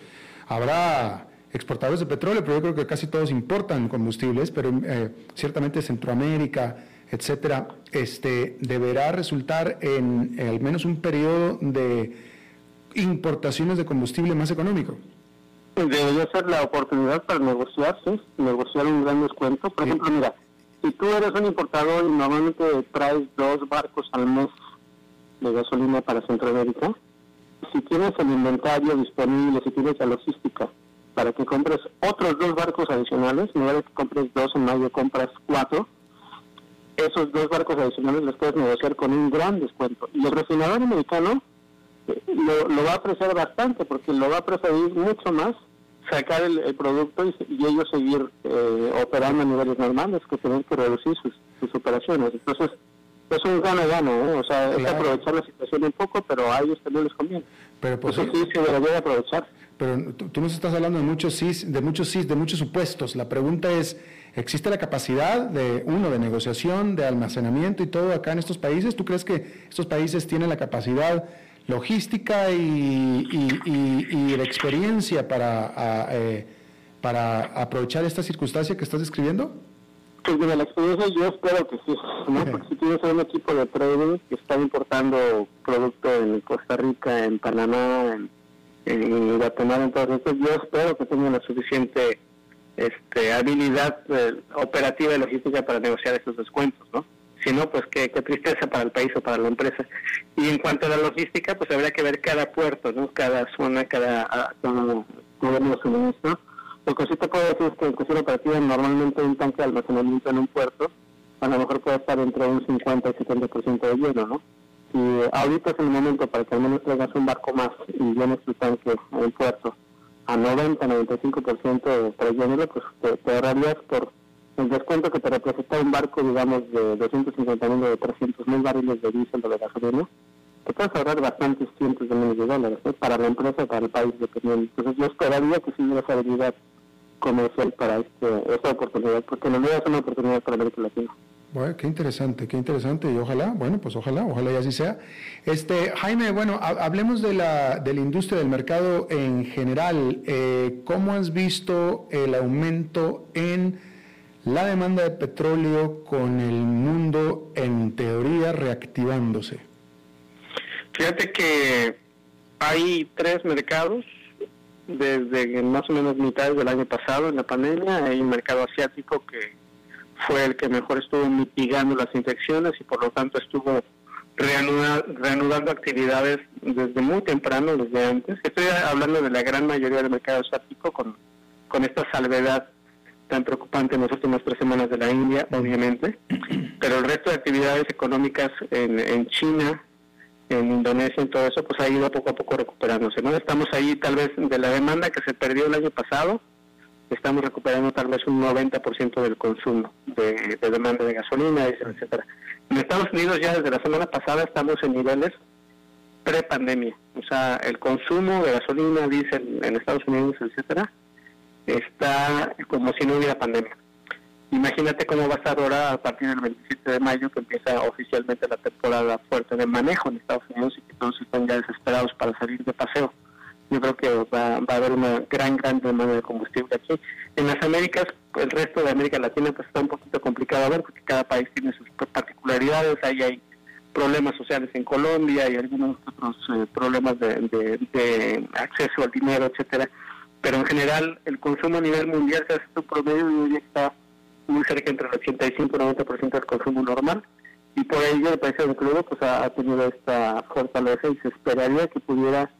Speaker 2: habrá exportadores de petróleo, pero yo creo que casi todos importan combustibles, pero eh, ciertamente Centroamérica, etcétera, este, deberá resultar en, en al menos un periodo de importaciones de combustible más económico.
Speaker 6: Debería ser la oportunidad para negociar, ¿sí? negociar un gran descuento. Por ejemplo, mira, si tú eres un importador y normalmente traes dos barcos al mes de gasolina para Centroamérica, si tienes el inventario disponible, si tienes la logística para que compres otros dos barcos adicionales, en lugar de que compres dos en mayo, compras cuatro, esos dos barcos adicionales los puedes negociar con un gran descuento. Y el refinador americano eh, lo, va a apreciar bastante porque lo va a preferir mucho más sacar el, producto y, ellos seguir eh, operando a niveles normales que tener que reducir sus, operaciones. Entonces, es un gana-gana, ¿eh? o sea, es aprovechar la situación un poco, pero a ellos también les conviene.
Speaker 2: Pero pues,
Speaker 6: Eso sí se debería aprovechar.
Speaker 2: Pero tú, nos estás hablando de muchos sí, de muchos sí, de muchos supuestos. La pregunta es, ¿existe la capacidad de, uno, de negociación, de almacenamiento y todo acá en estos países? ¿Tú crees que estos países tienen la capacidad logística y, y, la experiencia para, eh, para aprovechar esta circunstancia que estás describiendo?
Speaker 6: Pues mira, la experiencia yo espero que sí, Porque si tienes un equipo de trading que está importando producto en Costa Rica, en Panamá, en, en Guatemala, entonces yo espero que tengan la suficiente este, habilidad eh, operativa y logística para negociar esos descuentos, ¿no? Si no, pues qué, tristeza para el país o para la empresa. Y en cuanto a la logística, pues habría que ver cada puerto, ¿no? Cada zona, cada, gobierno suministro. Lo que sí te puedo decir es que en cuestión operativa normalmente un tanque de almacenamiento en un puerto a lo mejor puede estar entre un 50 y 70% de lleno, ¿no? Y ahorita es el momento para que al menos traigas un barco más y llenes tu tanque en el puerto a 90, 95% de trayéndolo, pues te, te ahorrarías por el descuento que te representa un barco, digamos, de 250 mil o de 300 mil barriles de diésel o de gasolina, te puedes ahorrar bastantes cientos de miles de dólares para la empresa, para el país dependiente. Entonces yo esperaría que sí esa habilidad comercial para este, esta oportunidad, porque no es una oportunidad para América Latina.
Speaker 2: Bueno, qué interesante, qué interesante y ojalá, bueno, pues ojalá, ojalá y así sea. Este, Jaime, bueno, hablemos de la, de la industria del mercado en general. Eh, ¿Cómo has visto el aumento en la demanda de petróleo con el mundo en teoría reactivándose?
Speaker 6: Fíjate que hay tres mercados desde más o menos mitad del año pasado en la pandemia. Hay un mercado asiático que fue el que mejor estuvo mitigando las infecciones y por lo tanto estuvo reanudando actividades desde muy temprano, desde antes. Estoy hablando de la gran mayoría del mercado asiático con, con esta salvedad tan preocupante en las últimas tres semanas de la India, obviamente, pero el resto de actividades económicas en, en China, en Indonesia, en todo eso, pues ha ido poco a poco recuperándose, ¿no? Estamos ahí tal vez de la demanda que se perdió el año pasado, estamos recuperando tal vez un 90% del consumo de, demanda de gasolina, etcétera. En Estados Unidos ya desde la semana pasada estamos en niveles pre-pandemia, o sea, el consumo de gasolina, diésel en Estados Unidos, etcétera, está como si no hubiera pandemia. Imagínate cómo va a estar ahora a partir del 27 de mayo que empieza oficialmente la temporada fuerte de manejo en Estados Unidos y que todos están ya desesperados para salir de paseo. Yo creo que va, a haber una gran, gran demanda de combustible aquí. En las Américas, el resto de América Latina pues está un poquito complicado a ver porque cada país tiene sus particularidades. Ahí hay problemas sociales en Colombia y algunos otros eh, problemas de, acceso al dinero, etcétera pero en general el consumo a nivel mundial se hace un promedio y está muy cerca entre el 85 y 90% del consumo normal y por ello el país de crudo pues ha, tenido esta fortaleza y se esperaría que pudiera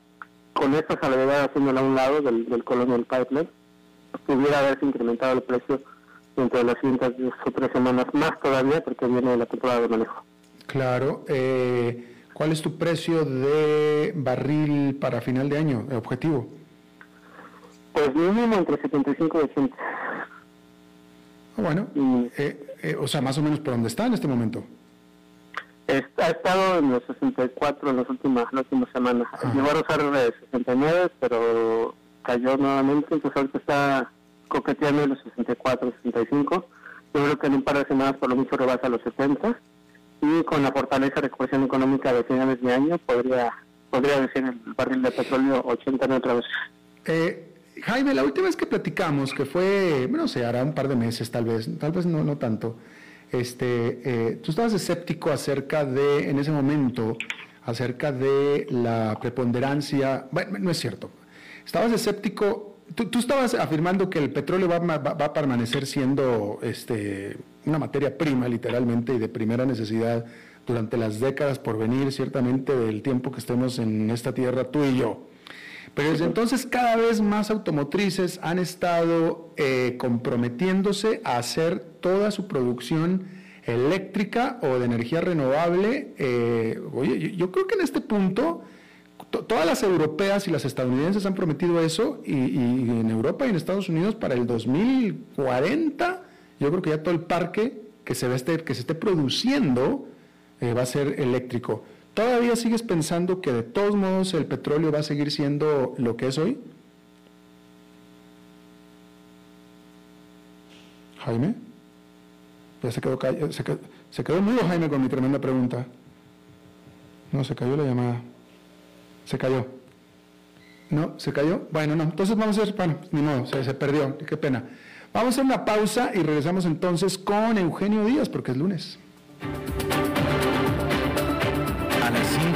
Speaker 6: con esta salvedad haciéndola a un lado del, del Colonial Pipeline pudiera haberse incrementado el precio dentro de las siguientes dos o tres semanas más todavía porque viene la temporada de manejo.
Speaker 2: Claro. Eh, ¿Cuál es tu precio de barril para final de año, objetivo?
Speaker 6: Pues mínimo entre 75 y 80. Ah,
Speaker 2: bueno, eh, eh, o sea, más o menos por dónde está en este momento.
Speaker 6: Ha estado en los 64 en las últimas, las últimas semanas. Llegó a rozar de 69, pero cayó nuevamente, entonces ahorita está coqueteando en los 64, 65. Yo creo que en un par de semanas por lo mucho rebasa los 70 y con la fortaleza de recuperación económica de finales de año podría podría decir el barril de petróleo 80 otra vez.
Speaker 2: Eh, Jaime, la última vez que platicamos, que fue, no sé, hará un par de meses tal vez, tal vez no, no tanto, este, eh, tú estabas escéptico acerca de, en ese momento, acerca de la preponderancia, bueno, no es cierto, estabas escéptico tú, estabas afirmando que el petróleo va, a permanecer siendo este, una materia prima, literalmente, y de primera necesidad durante las décadas por venir, ciertamente, del tiempo que estemos en esta tierra, tú y yo. Pero desde entonces cada vez más automotrices han estado eh, comprometiéndose a hacer toda su producción eléctrica o de energía renovable. Eh, oye, yo, creo que en este punto todas las europeas y las estadounidenses han prometido eso y, en Europa y en Estados Unidos para el 2040 yo creo que ya todo el parque que se, esté, que se esté produciendo eh, va a ser eléctrico. ¿Todavía sigues pensando que de todos modos el petróleo va a seguir siendo lo que es hoy? Jaime. Ya se quedó, se quedó, se quedó mudo Jaime con mi tremenda pregunta. No, se cayó la llamada. Se cayó. No, se cayó. Bueno, no. Entonces vamos a hacer, bueno, ni modo, se, se perdió. Qué pena. Vamos a hacer una pausa y regresamos entonces con Eugenio Díaz, porque es lunes.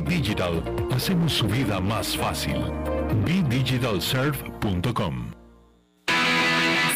Speaker 4: Digital hacemos su vida más fácil. BDigitalServe.com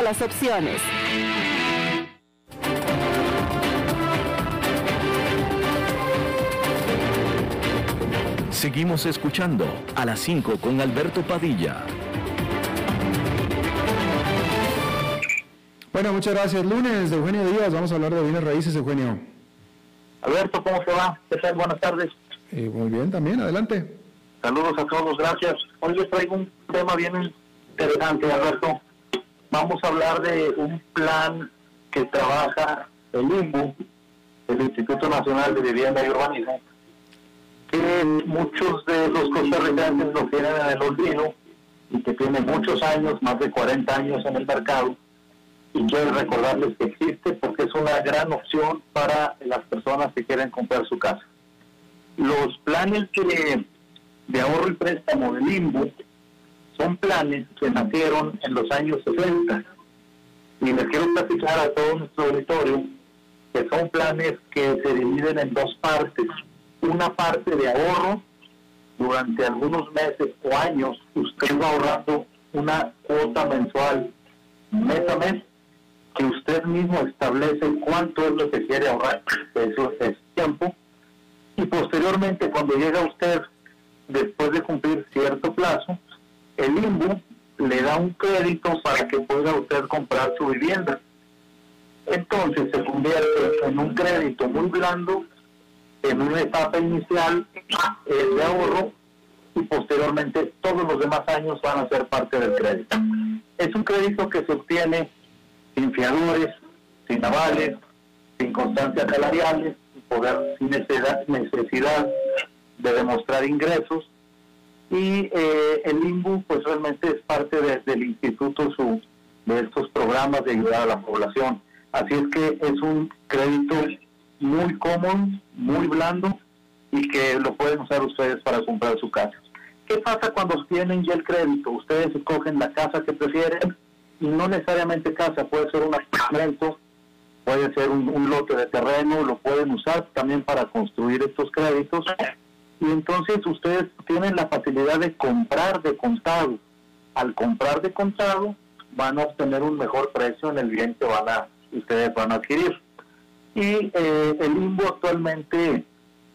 Speaker 5: las opciones.
Speaker 3: Seguimos escuchando a las 5 con Alberto Padilla.
Speaker 2: Bueno, muchas gracias. Lunes de Eugenio Díaz, vamos a hablar de bienes raíces, Eugenio.
Speaker 7: Alberto, ¿cómo se va? ¿Qué tal? Buenas tardes.
Speaker 2: Eh, muy bien, también, adelante.
Speaker 7: Saludos a todos, gracias. Hoy les traigo un tema bien interesante, Alberto vamos a hablar de un plan que trabaja el INBU, el Instituto Nacional de Vivienda y Urbanismo, que muchos de los costarricenses lo tienen en el olvido y que tiene muchos años, más de 40 años en el mercado, y quiero recordarles que existe porque es una gran opción para las personas que quieren comprar su casa. Los planes de, de ahorro y préstamo del INBU son planes que nacieron en los años 60. Y les quiero platicar a todo nuestro auditorio que son planes que se dividen en dos partes. Una parte de ahorro, durante algunos meses o años, usted va ahorrando una cuota mensual mes a mes que usted mismo establece cuánto es lo que quiere ahorrar. Eso es tiempo. Y posteriormente, cuando llega usted, después de cumplir cierto plazo, el INBU le da un crédito para que pueda usted comprar su vivienda. Entonces se convierte en un crédito muy blando, en una etapa inicial de ahorro y posteriormente todos los demás años van a ser parte del crédito. Es un crédito que se obtiene sin fiadores, sin avales, sin constancias salariales, sin poder, sin necesidad, necesidad de demostrar ingresos. Y eh, el limbo pues realmente es parte del instituto su, de estos programas de ayudar a la población. Así es que es un crédito muy cómodo, muy blando y que lo pueden usar ustedes para comprar su casa. ¿Qué pasa cuando tienen ya el crédito? Ustedes escogen la casa que prefieren y no necesariamente casa, puede ser un apartamento, puede ser un, lote de terreno, lo pueden usar también para construir estos créditos y entonces ustedes tienen la facilidad de comprar de contado. Al comprar de contado van a obtener un mejor precio en el bien que van a, ustedes van a adquirir. Y eh, el limbo actualmente,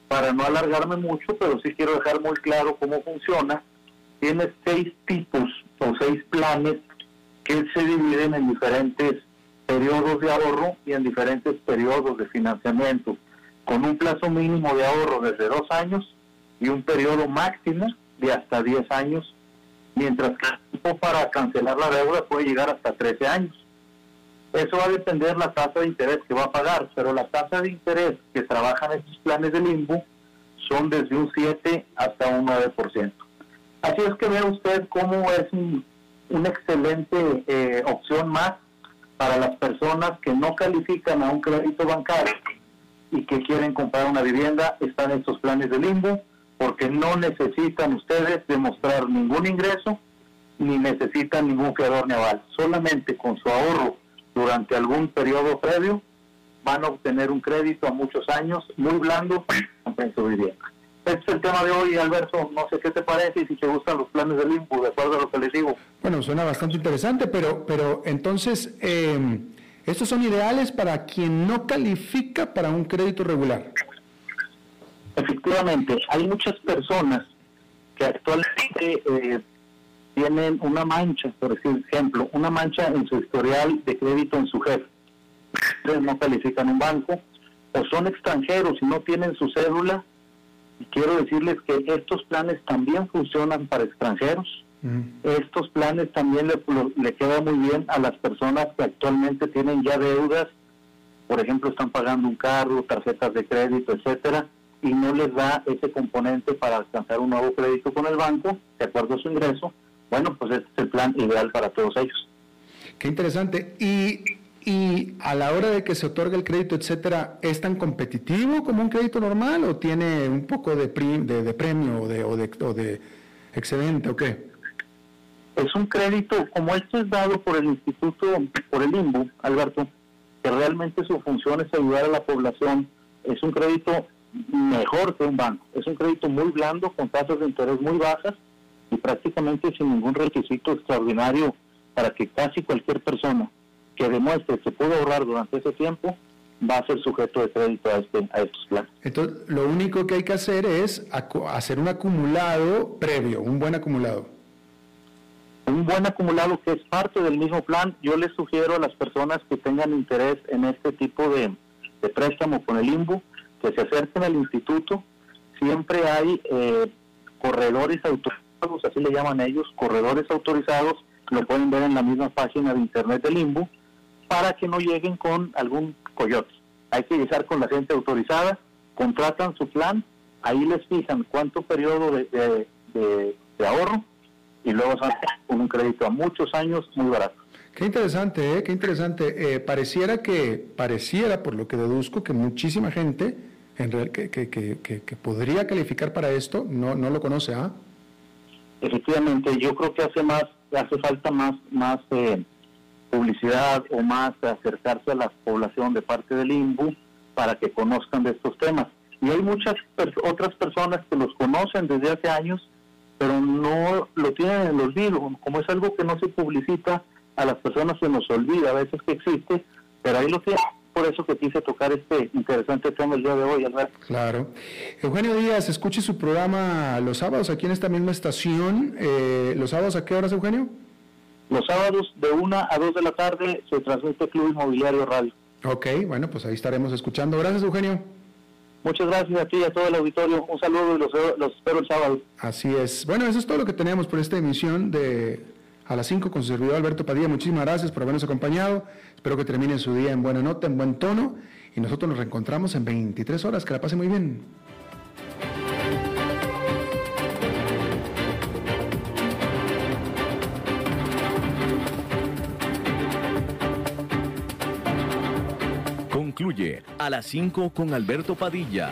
Speaker 7: para no alargarme mucho, pero sí quiero dejar muy claro cómo funciona, tiene seis tipos o seis planes que se dividen en diferentes periodos de ahorro y en diferentes periodos de financiamiento, con un plazo mínimo de ahorro desde dos años y un periodo máximo de hasta diez años, mientras que el tiempo para cancelar la deuda puede llegar hasta 13 años. Eso va a depender la tasa de interés que va a pagar, pero la tasa de interés que trabajan estos planes de limbo son desde un 7 hasta un 9%. Así es que vea usted cómo es una excelente eh, opción más para las personas que no califican a un crédito bancario y que quieren comprar una vivienda, están estos planes de limbo, porque no necesitan ustedes demostrar ningún ingreso ni necesitan ningún fiador ni aval. Solamente con su ahorro durante algún periodo previo, van a obtener un crédito a muchos años, muy blando, en su vivienda. Este es el tema de hoy, Alberto. No sé qué te parece y si te gustan los planes del INPU, de acuerdo a lo que les digo.
Speaker 2: Bueno, suena bastante interesante, pero, pero entonces, eh, estos son ideales para quien no califica para un crédito regular.
Speaker 7: Efectivamente, hay muchas personas que actualmente eh, tienen una mancha, por ejemplo, una mancha en su historial de crédito en su jefe. No califican un banco o son extranjeros y no tienen su cédula. Y quiero decirles que estos planes también funcionan para extranjeros. Mm. Estos planes también le, le quedan muy bien a las personas que actualmente tienen ya deudas, por ejemplo, están pagando un carro, tarjetas de crédito, etcétera, y no les da ese componente para alcanzar un nuevo crédito con el banco, de acuerdo a su ingreso, bueno, pues este es el plan ideal para todos ellos.
Speaker 2: Qué interesante. Y, y a la hora de que se otorga el crédito, etcétera, ¿es tan competitivo como un crédito normal o tiene un poco de, de, premio o de, o, de, o de excedente o qué?
Speaker 7: Es un crédito, como esto es dado por el Instituto, por el INBU, Alberto, que realmente su función es ayudar a la población, es un crédito mejor que un banco. Es un crédito muy blando, con tasas de interés muy bajas, y prácticamente sin ningún requisito extraordinario para que casi cualquier persona que demuestre que pudo ahorrar durante ese tiempo va a ser sujeto de crédito a, este, a estos planes.
Speaker 2: Entonces, lo único que hay que hacer es hacer un acumulado previo, un buen acumulado.
Speaker 7: Un buen acumulado que es parte del mismo plan. Yo les sugiero a las personas que tengan interés en este tipo de, de préstamo con el IMBU que se acerquen al instituto. Siempre hay eh, corredores autorizados así le llaman ellos, corredores autorizados, lo pueden ver en la misma página de internet del IMBU, para que no lleguen con algún coyote. Hay que llegar con la gente autorizada, contratan su plan, ahí les fijan cuánto periodo de, ahorro y luego con un crédito a muchos años muy barato.
Speaker 2: Qué interesante, ¿eh? qué interesante. Eh, pareciera que, pareciera, por lo que deduzco, que muchísima gente en real, que, que, podría calificar para esto no, no lo conoce, ¿ah?
Speaker 7: efectivamente yo creo que hace más hace falta más más eh, publicidad o más acercarse a la población de parte del INBU para que conozcan de estos temas y hay muchas otras personas que los conocen desde hace años pero no lo tienen en el olvido como es algo que no se publicita a las personas se nos olvida a veces que existe pero ahí lo tienen por eso que quise tocar este interesante tema el día de hoy, Alberto.
Speaker 2: Claro. Eugenio Díaz, escuche su programa los sábados aquí en esta misma estación. Eh, ¿Los sábados a qué horas, Eugenio?
Speaker 7: Los sábados de 1 a 2 de la tarde se transmite Club Inmobiliario Radio.
Speaker 2: Ok, bueno, pues ahí estaremos escuchando. Gracias, Eugenio.
Speaker 7: Muchas gracias a ti y a todo el auditorio. Un saludo y los, los espero el sábado.
Speaker 2: Así es. Bueno, eso es todo lo que tenemos por esta emisión de a las 5 con su servidor Alberto Padilla. Muchísimas gracias por habernos acompañado. Espero que termine su día en buena nota, en buen tono. Y nosotros nos reencontramos en 23 horas. Que la pase muy bien.
Speaker 3: Concluye a las 5 con Alberto Padilla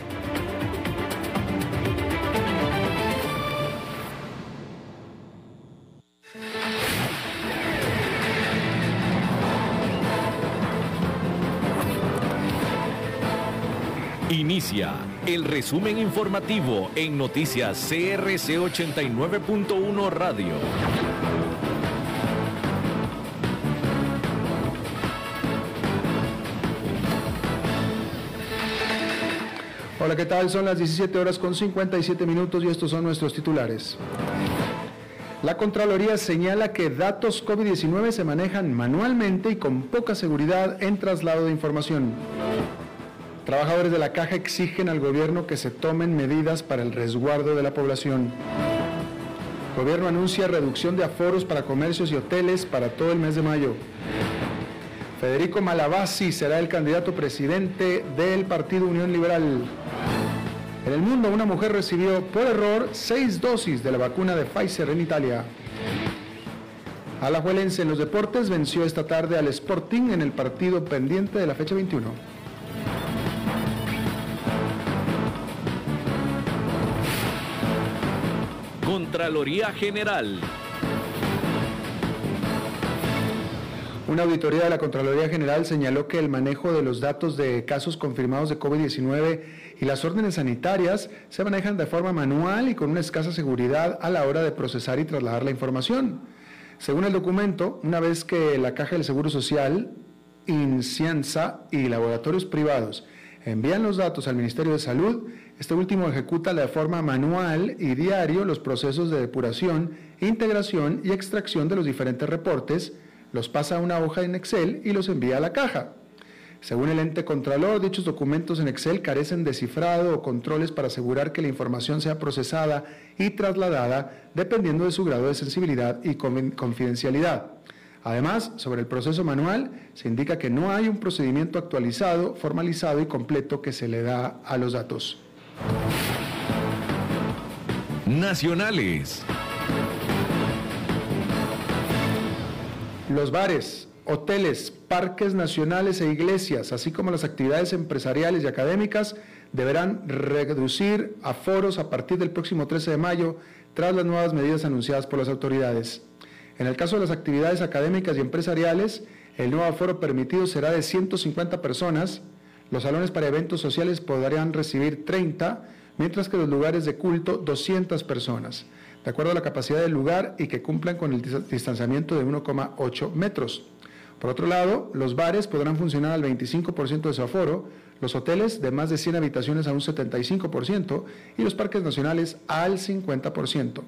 Speaker 3: Inicia el resumen informativo en noticias CRC 89.1 Radio.
Speaker 2: Hola, ¿qué tal? Son las 17 horas con 57 minutos y estos son nuestros titulares. La Contraloría señala que datos COVID-19 se manejan manualmente y con poca seguridad en traslado de información. Trabajadores de la caja exigen al gobierno que se tomen medidas para el resguardo de la población. gobierno anuncia reducción de aforos para comercios y hoteles para todo el mes de mayo. Federico Malabasi será el candidato presidente del Partido Unión Liberal. En el mundo, una mujer recibió por error seis dosis de la vacuna de Pfizer en Italia. Alajuelense en los deportes venció esta tarde al Sporting en el partido pendiente de la fecha 21.
Speaker 3: Contraloría General.
Speaker 2: Una auditoría de la Contraloría General señaló que el manejo de los datos de casos confirmados de COVID-19 y las órdenes sanitarias se manejan de forma manual y con una escasa seguridad a la hora de procesar y trasladar la información. Según el documento, una vez que la Caja del Seguro Social, Incienza y laboratorios privados envían los datos al Ministerio de Salud, este último ejecuta de forma manual y diario los procesos de depuración, integración y extracción de los diferentes reportes, los pasa a una hoja en Excel y los envía a la caja. Según el ente contralor, dichos documentos en Excel carecen de cifrado o controles para asegurar que la información sea procesada y trasladada dependiendo de su grado de sensibilidad y confidencialidad. Además, sobre el proceso manual, se indica que no hay un procedimiento actualizado, formalizado y completo que se le da a los datos.
Speaker 3: Nacionales.
Speaker 2: Los bares, hoteles, parques nacionales e iglesias, así como las actividades empresariales y académicas, deberán reducir aforos a partir del próximo 13 de mayo tras las nuevas medidas anunciadas por las autoridades. En el caso de las actividades académicas y empresariales, el nuevo aforo permitido será de 150 personas, los salones para eventos sociales podrán recibir 30, mientras que los lugares de culto 200 personas, de acuerdo a la capacidad del lugar y que cumplan con el distanciamiento de 1,8 metros. Por otro lado, los bares podrán funcionar al 25% de su aforo, los hoteles de más de 100 habitaciones a un 75% y los parques nacionales al 50%.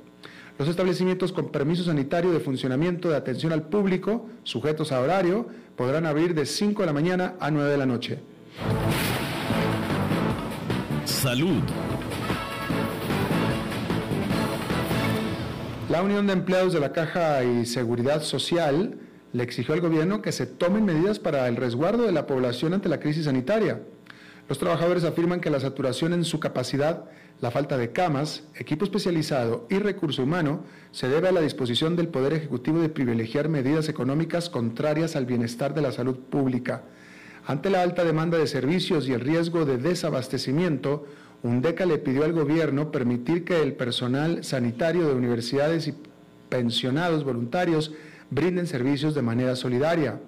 Speaker 2: Los establecimientos con permiso sanitario de funcionamiento de atención al público, sujetos a horario, podrán abrir de 5 de la mañana a 9 de la noche.
Speaker 3: Salud.
Speaker 2: La Unión de Empleados de la Caja y Seguridad Social le exigió al gobierno que se tomen medidas para el resguardo de la población ante la crisis sanitaria. Los trabajadores afirman que la saturación en su capacidad, la falta de camas, equipo especializado y recurso humano se debe a la disposición del Poder Ejecutivo de privilegiar medidas económicas contrarias al bienestar de la salud pública. Ante la alta demanda de servicios y el riesgo de desabastecimiento, UNDECA le pidió al gobierno permitir que el personal sanitario de universidades y pensionados voluntarios brinden servicios de manera solidaria.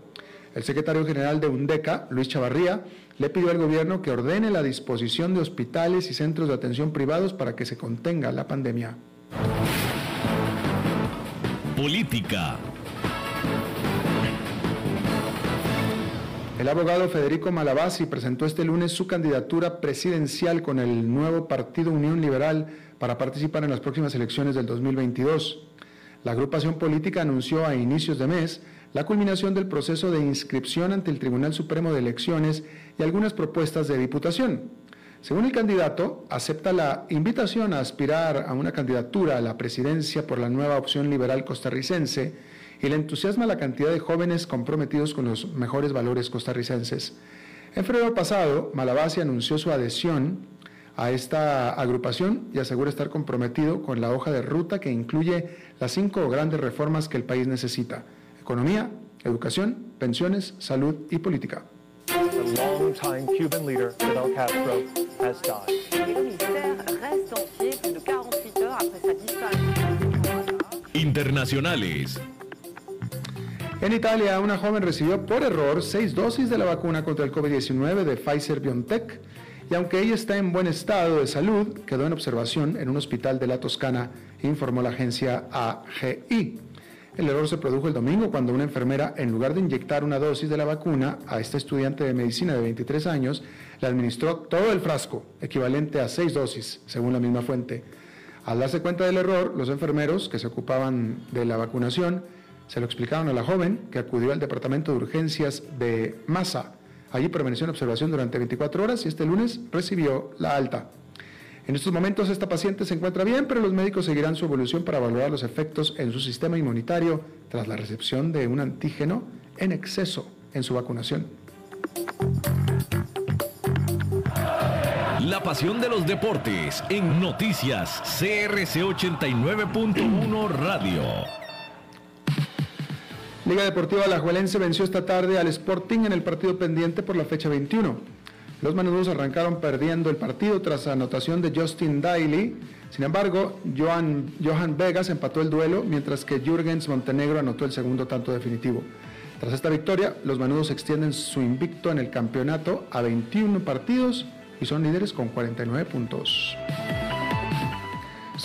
Speaker 2: El secretario general de UNDECA, Luis Chavarría, le pidió al gobierno que ordene la disposición de hospitales y centros de atención privados para que se contenga la pandemia.
Speaker 3: Política.
Speaker 2: El abogado Federico Malabasi presentó este lunes su candidatura presidencial con el nuevo Partido Unión Liberal para participar en las próximas elecciones del 2022. La agrupación política anunció a inicios de mes la culminación del proceso de inscripción ante el Tribunal Supremo de Elecciones y algunas propuestas de diputación. Según el candidato, acepta la invitación a aspirar a una candidatura a la presidencia por la nueva opción liberal costarricense y le entusiasma la cantidad de jóvenes comprometidos con los mejores valores costarricenses. En febrero pasado, Malabasi anunció su adhesión a esta agrupación y asegura estar comprometido con la hoja de ruta que incluye las cinco grandes reformas que el país necesita. Economía, educación, pensiones, salud y política.
Speaker 3: Internacionales.
Speaker 2: En Italia, una joven recibió por error seis dosis de la vacuna contra el COVID-19 de Pfizer BioNTech y aunque ella está en buen estado de salud, quedó en observación en un hospital de la Toscana, informó la agencia AGI. El error se produjo el domingo cuando una enfermera, en lugar de inyectar una dosis de la vacuna a esta estudiante de medicina de 23 años, le administró todo el frasco, equivalente a seis dosis, según la misma fuente. Al darse cuenta del error, los enfermeros que se ocupaban de la vacunación se lo explicaron a la joven que acudió al departamento de urgencias de Massa. Allí permaneció en observación durante 24 horas y este lunes recibió la alta. En estos momentos esta paciente se encuentra bien, pero los médicos seguirán su evolución para valorar los efectos en su sistema inmunitario tras la recepción de un antígeno en exceso en su vacunación.
Speaker 3: La pasión de los deportes en noticias CRC 89.1 Radio.
Speaker 2: Liga Deportiva Alajuelense venció esta tarde al Sporting en el partido pendiente por la fecha 21. Los manudos arrancaron perdiendo el partido tras anotación de Justin Daly. Sin embargo, Johan, Johan Vegas empató el duelo, mientras que Jürgens Montenegro anotó el segundo tanto definitivo. Tras esta victoria, los manudos extienden su invicto en el campeonato a 21 partidos y son líderes con 49 puntos.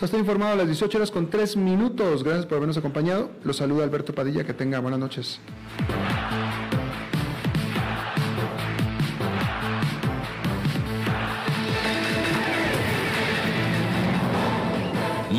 Speaker 2: Esto está informado a las 18 horas con 3 minutos. Gracias por habernos acompañado. Los saluda Alberto Padilla. Que tenga buenas noches.